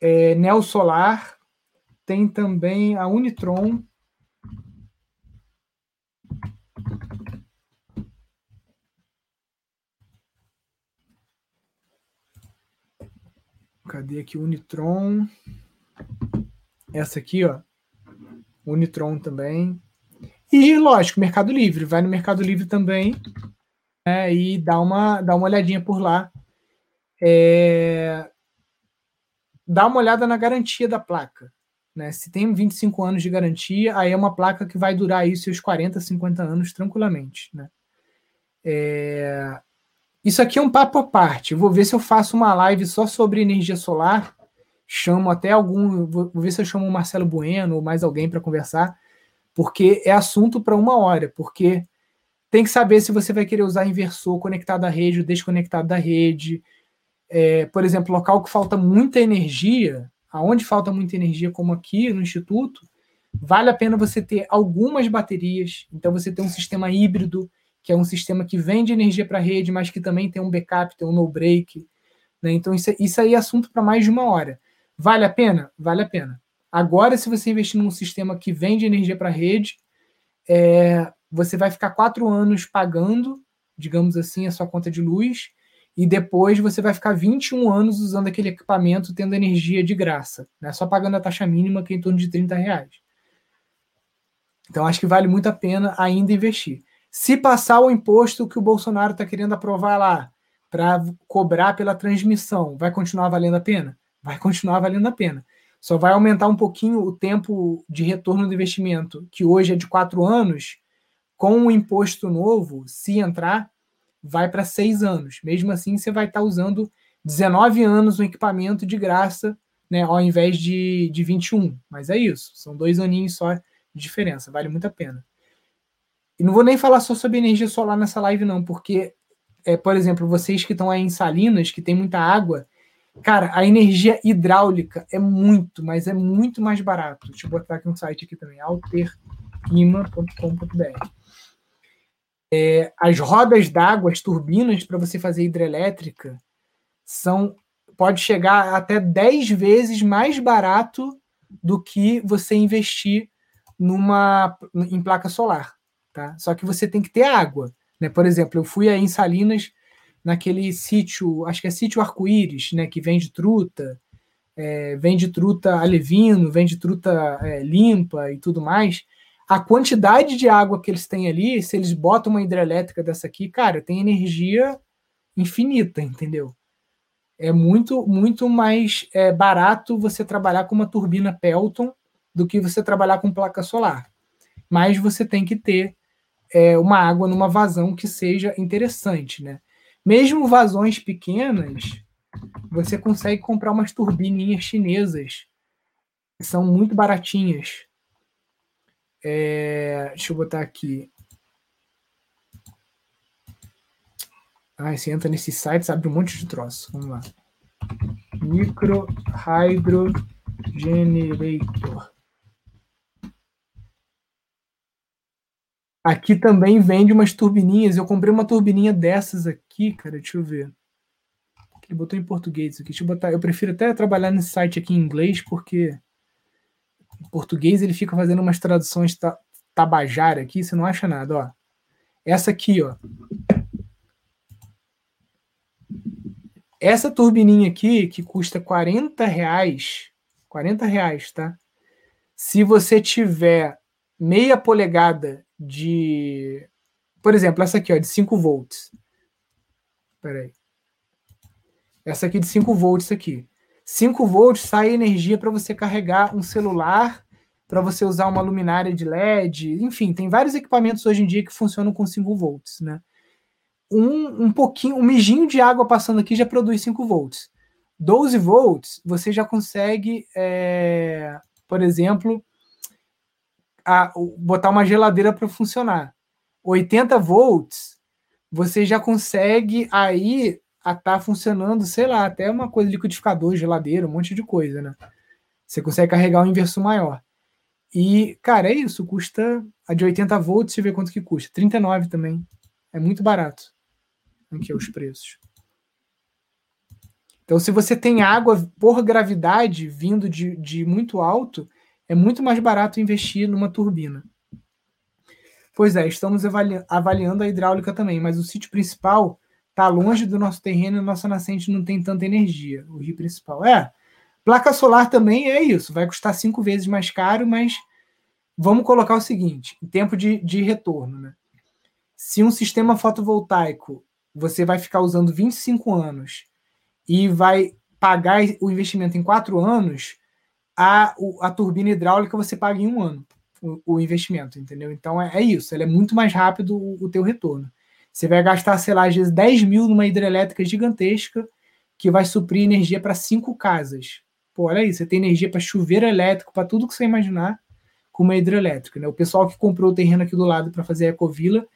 S1: é, Neo Solar, tem também a Unitron. Cadê aqui Unitron? Essa aqui, ó. Unitron também. E, lógico, Mercado Livre. Vai no Mercado Livre também né, e dá uma, dá uma olhadinha por lá. É, dá uma olhada na garantia da placa. Né? Se tem 25 anos de garantia, aí é uma placa que vai durar aí seus 40, 50 anos tranquilamente. Né? É, isso aqui é um papo à parte. Vou ver se eu faço uma live só sobre energia solar. Chamo até algum. Vou ver se eu chamo o Marcelo Bueno ou mais alguém para conversar, porque é assunto para uma hora. Porque tem que saber se você vai querer usar inversor conectado à rede ou desconectado da rede. É, por exemplo, local que falta muita energia, aonde falta muita energia, como aqui no Instituto, vale a pena você ter algumas baterias. Então, você tem um sistema híbrido, que é um sistema que vende energia para a rede, mas que também tem um backup, tem um no-break. Né? Então, isso, isso aí é assunto para mais de uma hora. Vale a pena? Vale a pena. Agora, se você investir num sistema que vende energia para a rede, é, você vai ficar quatro anos pagando, digamos assim, a sua conta de luz, e depois você vai ficar 21 anos usando aquele equipamento, tendo energia de graça, né? só pagando a taxa mínima, que é em torno de 30 reais. Então, acho que vale muito a pena ainda investir. Se passar o imposto que o Bolsonaro está querendo aprovar lá, para cobrar pela transmissão, vai continuar valendo a pena? Vai continuar valendo a pena. Só vai aumentar um pouquinho o tempo de retorno do investimento, que hoje é de quatro anos, com o imposto novo, se entrar, vai para seis anos. Mesmo assim, você vai estar tá usando 19 anos o equipamento de graça, né, ao invés de, de 21. Mas é isso, são dois aninhos só de diferença, vale muito a pena. E não vou nem falar só sobre energia solar nessa live, não, porque, é, por exemplo, vocês que estão aí em Salinas, que tem muita água, cara, a energia hidráulica é muito, mas é muito mais barato. Deixa eu botar aqui um site aqui também, alterima.com.br é, as rodas d'água, as turbinas para você fazer hidrelétrica, são pode chegar até 10 vezes mais barato do que você investir numa em placa solar, tá? Só que você tem que ter água, né? Por exemplo, eu fui aí em Salinas naquele sítio, acho que é sítio Arco-Íris, né, que vende truta, é, vende truta alevino, vende truta é, limpa e tudo mais a quantidade de água que eles têm ali, se eles botam uma hidrelétrica dessa aqui, cara, tem energia infinita, entendeu? É muito, muito mais é, barato você trabalhar com uma turbina Pelton do que você trabalhar com placa solar. Mas você tem que ter é, uma água numa vazão que seja interessante, né? Mesmo vazões pequenas, você consegue comprar umas turbininhas chinesas que são muito baratinhas é, deixa eu botar aqui. Ah, você entra nesse site, abre um monte de troço. Vamos lá. Micro Hydro Generator. Aqui também vende umas turbininhas. Eu comprei uma turbininha dessas aqui, cara. Deixa eu ver. Ele botou em português aqui. Deixa eu botar. Eu prefiro até trabalhar nesse site aqui em inglês, porque em português ele fica fazendo umas traduções tabajara aqui, você não acha nada, ó. Essa aqui, ó. Essa turbininha aqui, que custa 40 reais, 40 reais, tá? Se você tiver meia polegada de. Por exemplo, essa aqui, ó, de 5 volts. Peraí. Essa aqui de 5 volts aqui. 5 volts sai energia para você carregar um celular, para você usar uma luminária de LED, enfim, tem vários equipamentos hoje em dia que funcionam com 5 volts, né? Um, um pouquinho, um mijinho de água passando aqui já produz 5 volts. 12 volts, você já consegue, é, por exemplo, a, botar uma geladeira para funcionar. 80 volts, você já consegue aí a estar tá funcionando, sei lá, até uma coisa liquidificador, geladeira, um monte de coisa, né? Você consegue carregar um inverso maior. E, cara, é isso, custa a de 80 volts, deixa eu ver quanto que custa. 39 também. É muito barato. Aqui os preços. Então, se você tem água por gravidade vindo de, de muito alto, é muito mais barato investir numa turbina. Pois é, estamos avali avaliando a hidráulica também, mas o sítio principal está longe do nosso terreno e nossa nascente não tem tanta energia, o rio principal. É, placa solar também é isso, vai custar cinco vezes mais caro, mas vamos colocar o seguinte, em tempo de, de retorno, né? Se um sistema fotovoltaico você vai ficar usando 25 anos e vai pagar o investimento em quatro anos, a, a turbina hidráulica você paga em um ano o, investimento, entendeu? Então é, é, isso, ele é muito mais rápido o, o teu retorno. Você vai gastar, sei lá, às vezes 10 mil numa hidrelétrica gigantesca que vai suprir energia para cinco casas. Pô, olha aí, você tem energia para chuveiro elétrico, para tudo que você imaginar com uma hidrelétrica. Né? O pessoal que comprou o terreno aqui do lado para fazer a Ecovila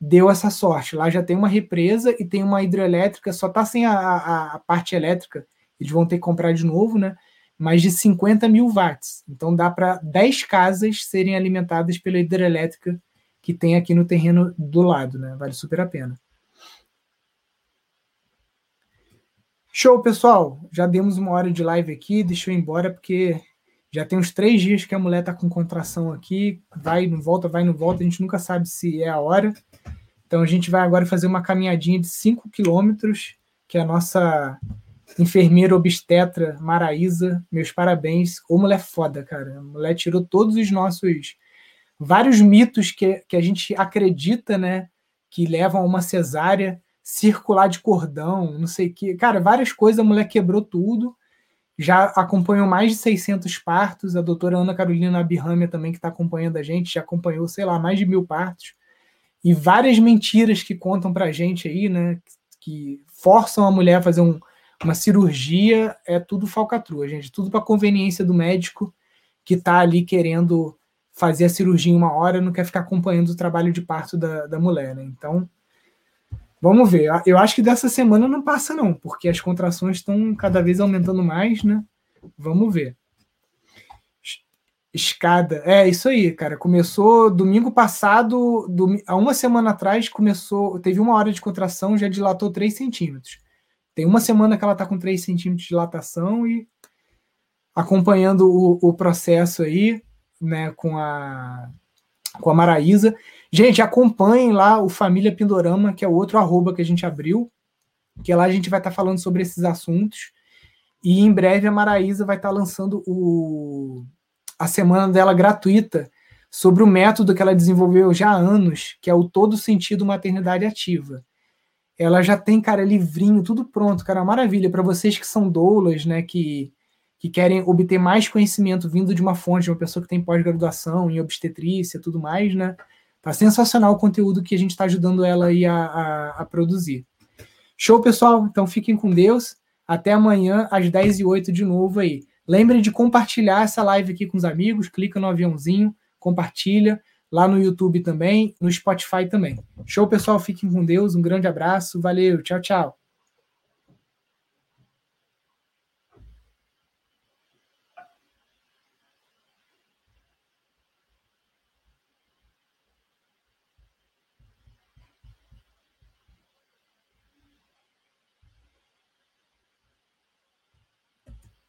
S1: deu essa sorte. Lá já tem uma represa e tem uma hidrelétrica, só está sem a, a, a, parte elétrica, eles vão ter que comprar de novo, né? Mais de 50 mil watts. Então dá para 10 casas serem alimentadas pela hidrelétrica que tem aqui no terreno do lado, né? Vale super a pena. Show, pessoal. Já demos uma hora de live aqui. Deixa eu ir embora porque já tem uns três dias que a mulher tá com contração aqui. Vai, não volta, vai, não volta. A gente nunca sabe se é a hora. Então a gente vai agora fazer uma caminhadinha de 5 quilômetros, que é a nossa enfermeira obstetra Maraísa. Meus parabéns. Ô mulher foda, cara. A mulher tirou todos os nossos vários mitos que, que a gente acredita, né, que levam a uma cesárea, circular de cordão, não sei o que. Cara, várias coisas, a mulher quebrou tudo. Já acompanhou mais de 600 partos. A doutora Ana Carolina Abirrâmia também, que está acompanhando a gente, já acompanhou, sei lá, mais de mil partos. E várias mentiras que contam para a gente aí, né, que forçam a mulher a fazer um, uma cirurgia, é tudo falcatrua, gente. Tudo para conveniência do médico que está ali querendo fazer a cirurgia em uma hora, não quer ficar acompanhando o trabalho de parto da, da mulher, né? Então, vamos ver. Eu acho que dessa semana não passa, não, porque as contrações estão cada vez aumentando mais, né? Vamos ver. Escada. É isso aí, cara. Começou domingo passado, dom... há uma semana atrás, começou. Teve uma hora de contração, já dilatou 3 centímetros. Tem uma semana que ela tá com 3 centímetros de dilatação e acompanhando o, o processo aí né, com a com a Maraísa. Gente, acompanhem lá o Família Pindorama, que é o outro arroba que a gente abriu, que lá a gente vai estar tá falando sobre esses assuntos. E em breve a Maraísa vai estar tá lançando o, a semana dela gratuita sobre o método que ela desenvolveu já há anos, que é o Todo Sentido Maternidade Ativa. Ela já tem, cara, livrinho, tudo pronto, cara, maravilha. Para vocês que são doulas, né, que que querem obter mais conhecimento vindo de uma fonte, de uma pessoa que tem pós-graduação em obstetrícia tudo mais, né? Tá sensacional o conteúdo que a gente está ajudando ela aí a, a, a, produzir. Show, pessoal? Então fiquem com Deus. Até amanhã, às 10 e 8 de novo aí. Lembre de compartilhar essa live aqui com os amigos, clica no aviãozinho, compartilha, lá no YouTube também, no Spotify também. Show, pessoal? Fiquem com Deus, um grande abraço, valeu, tchau, tchau.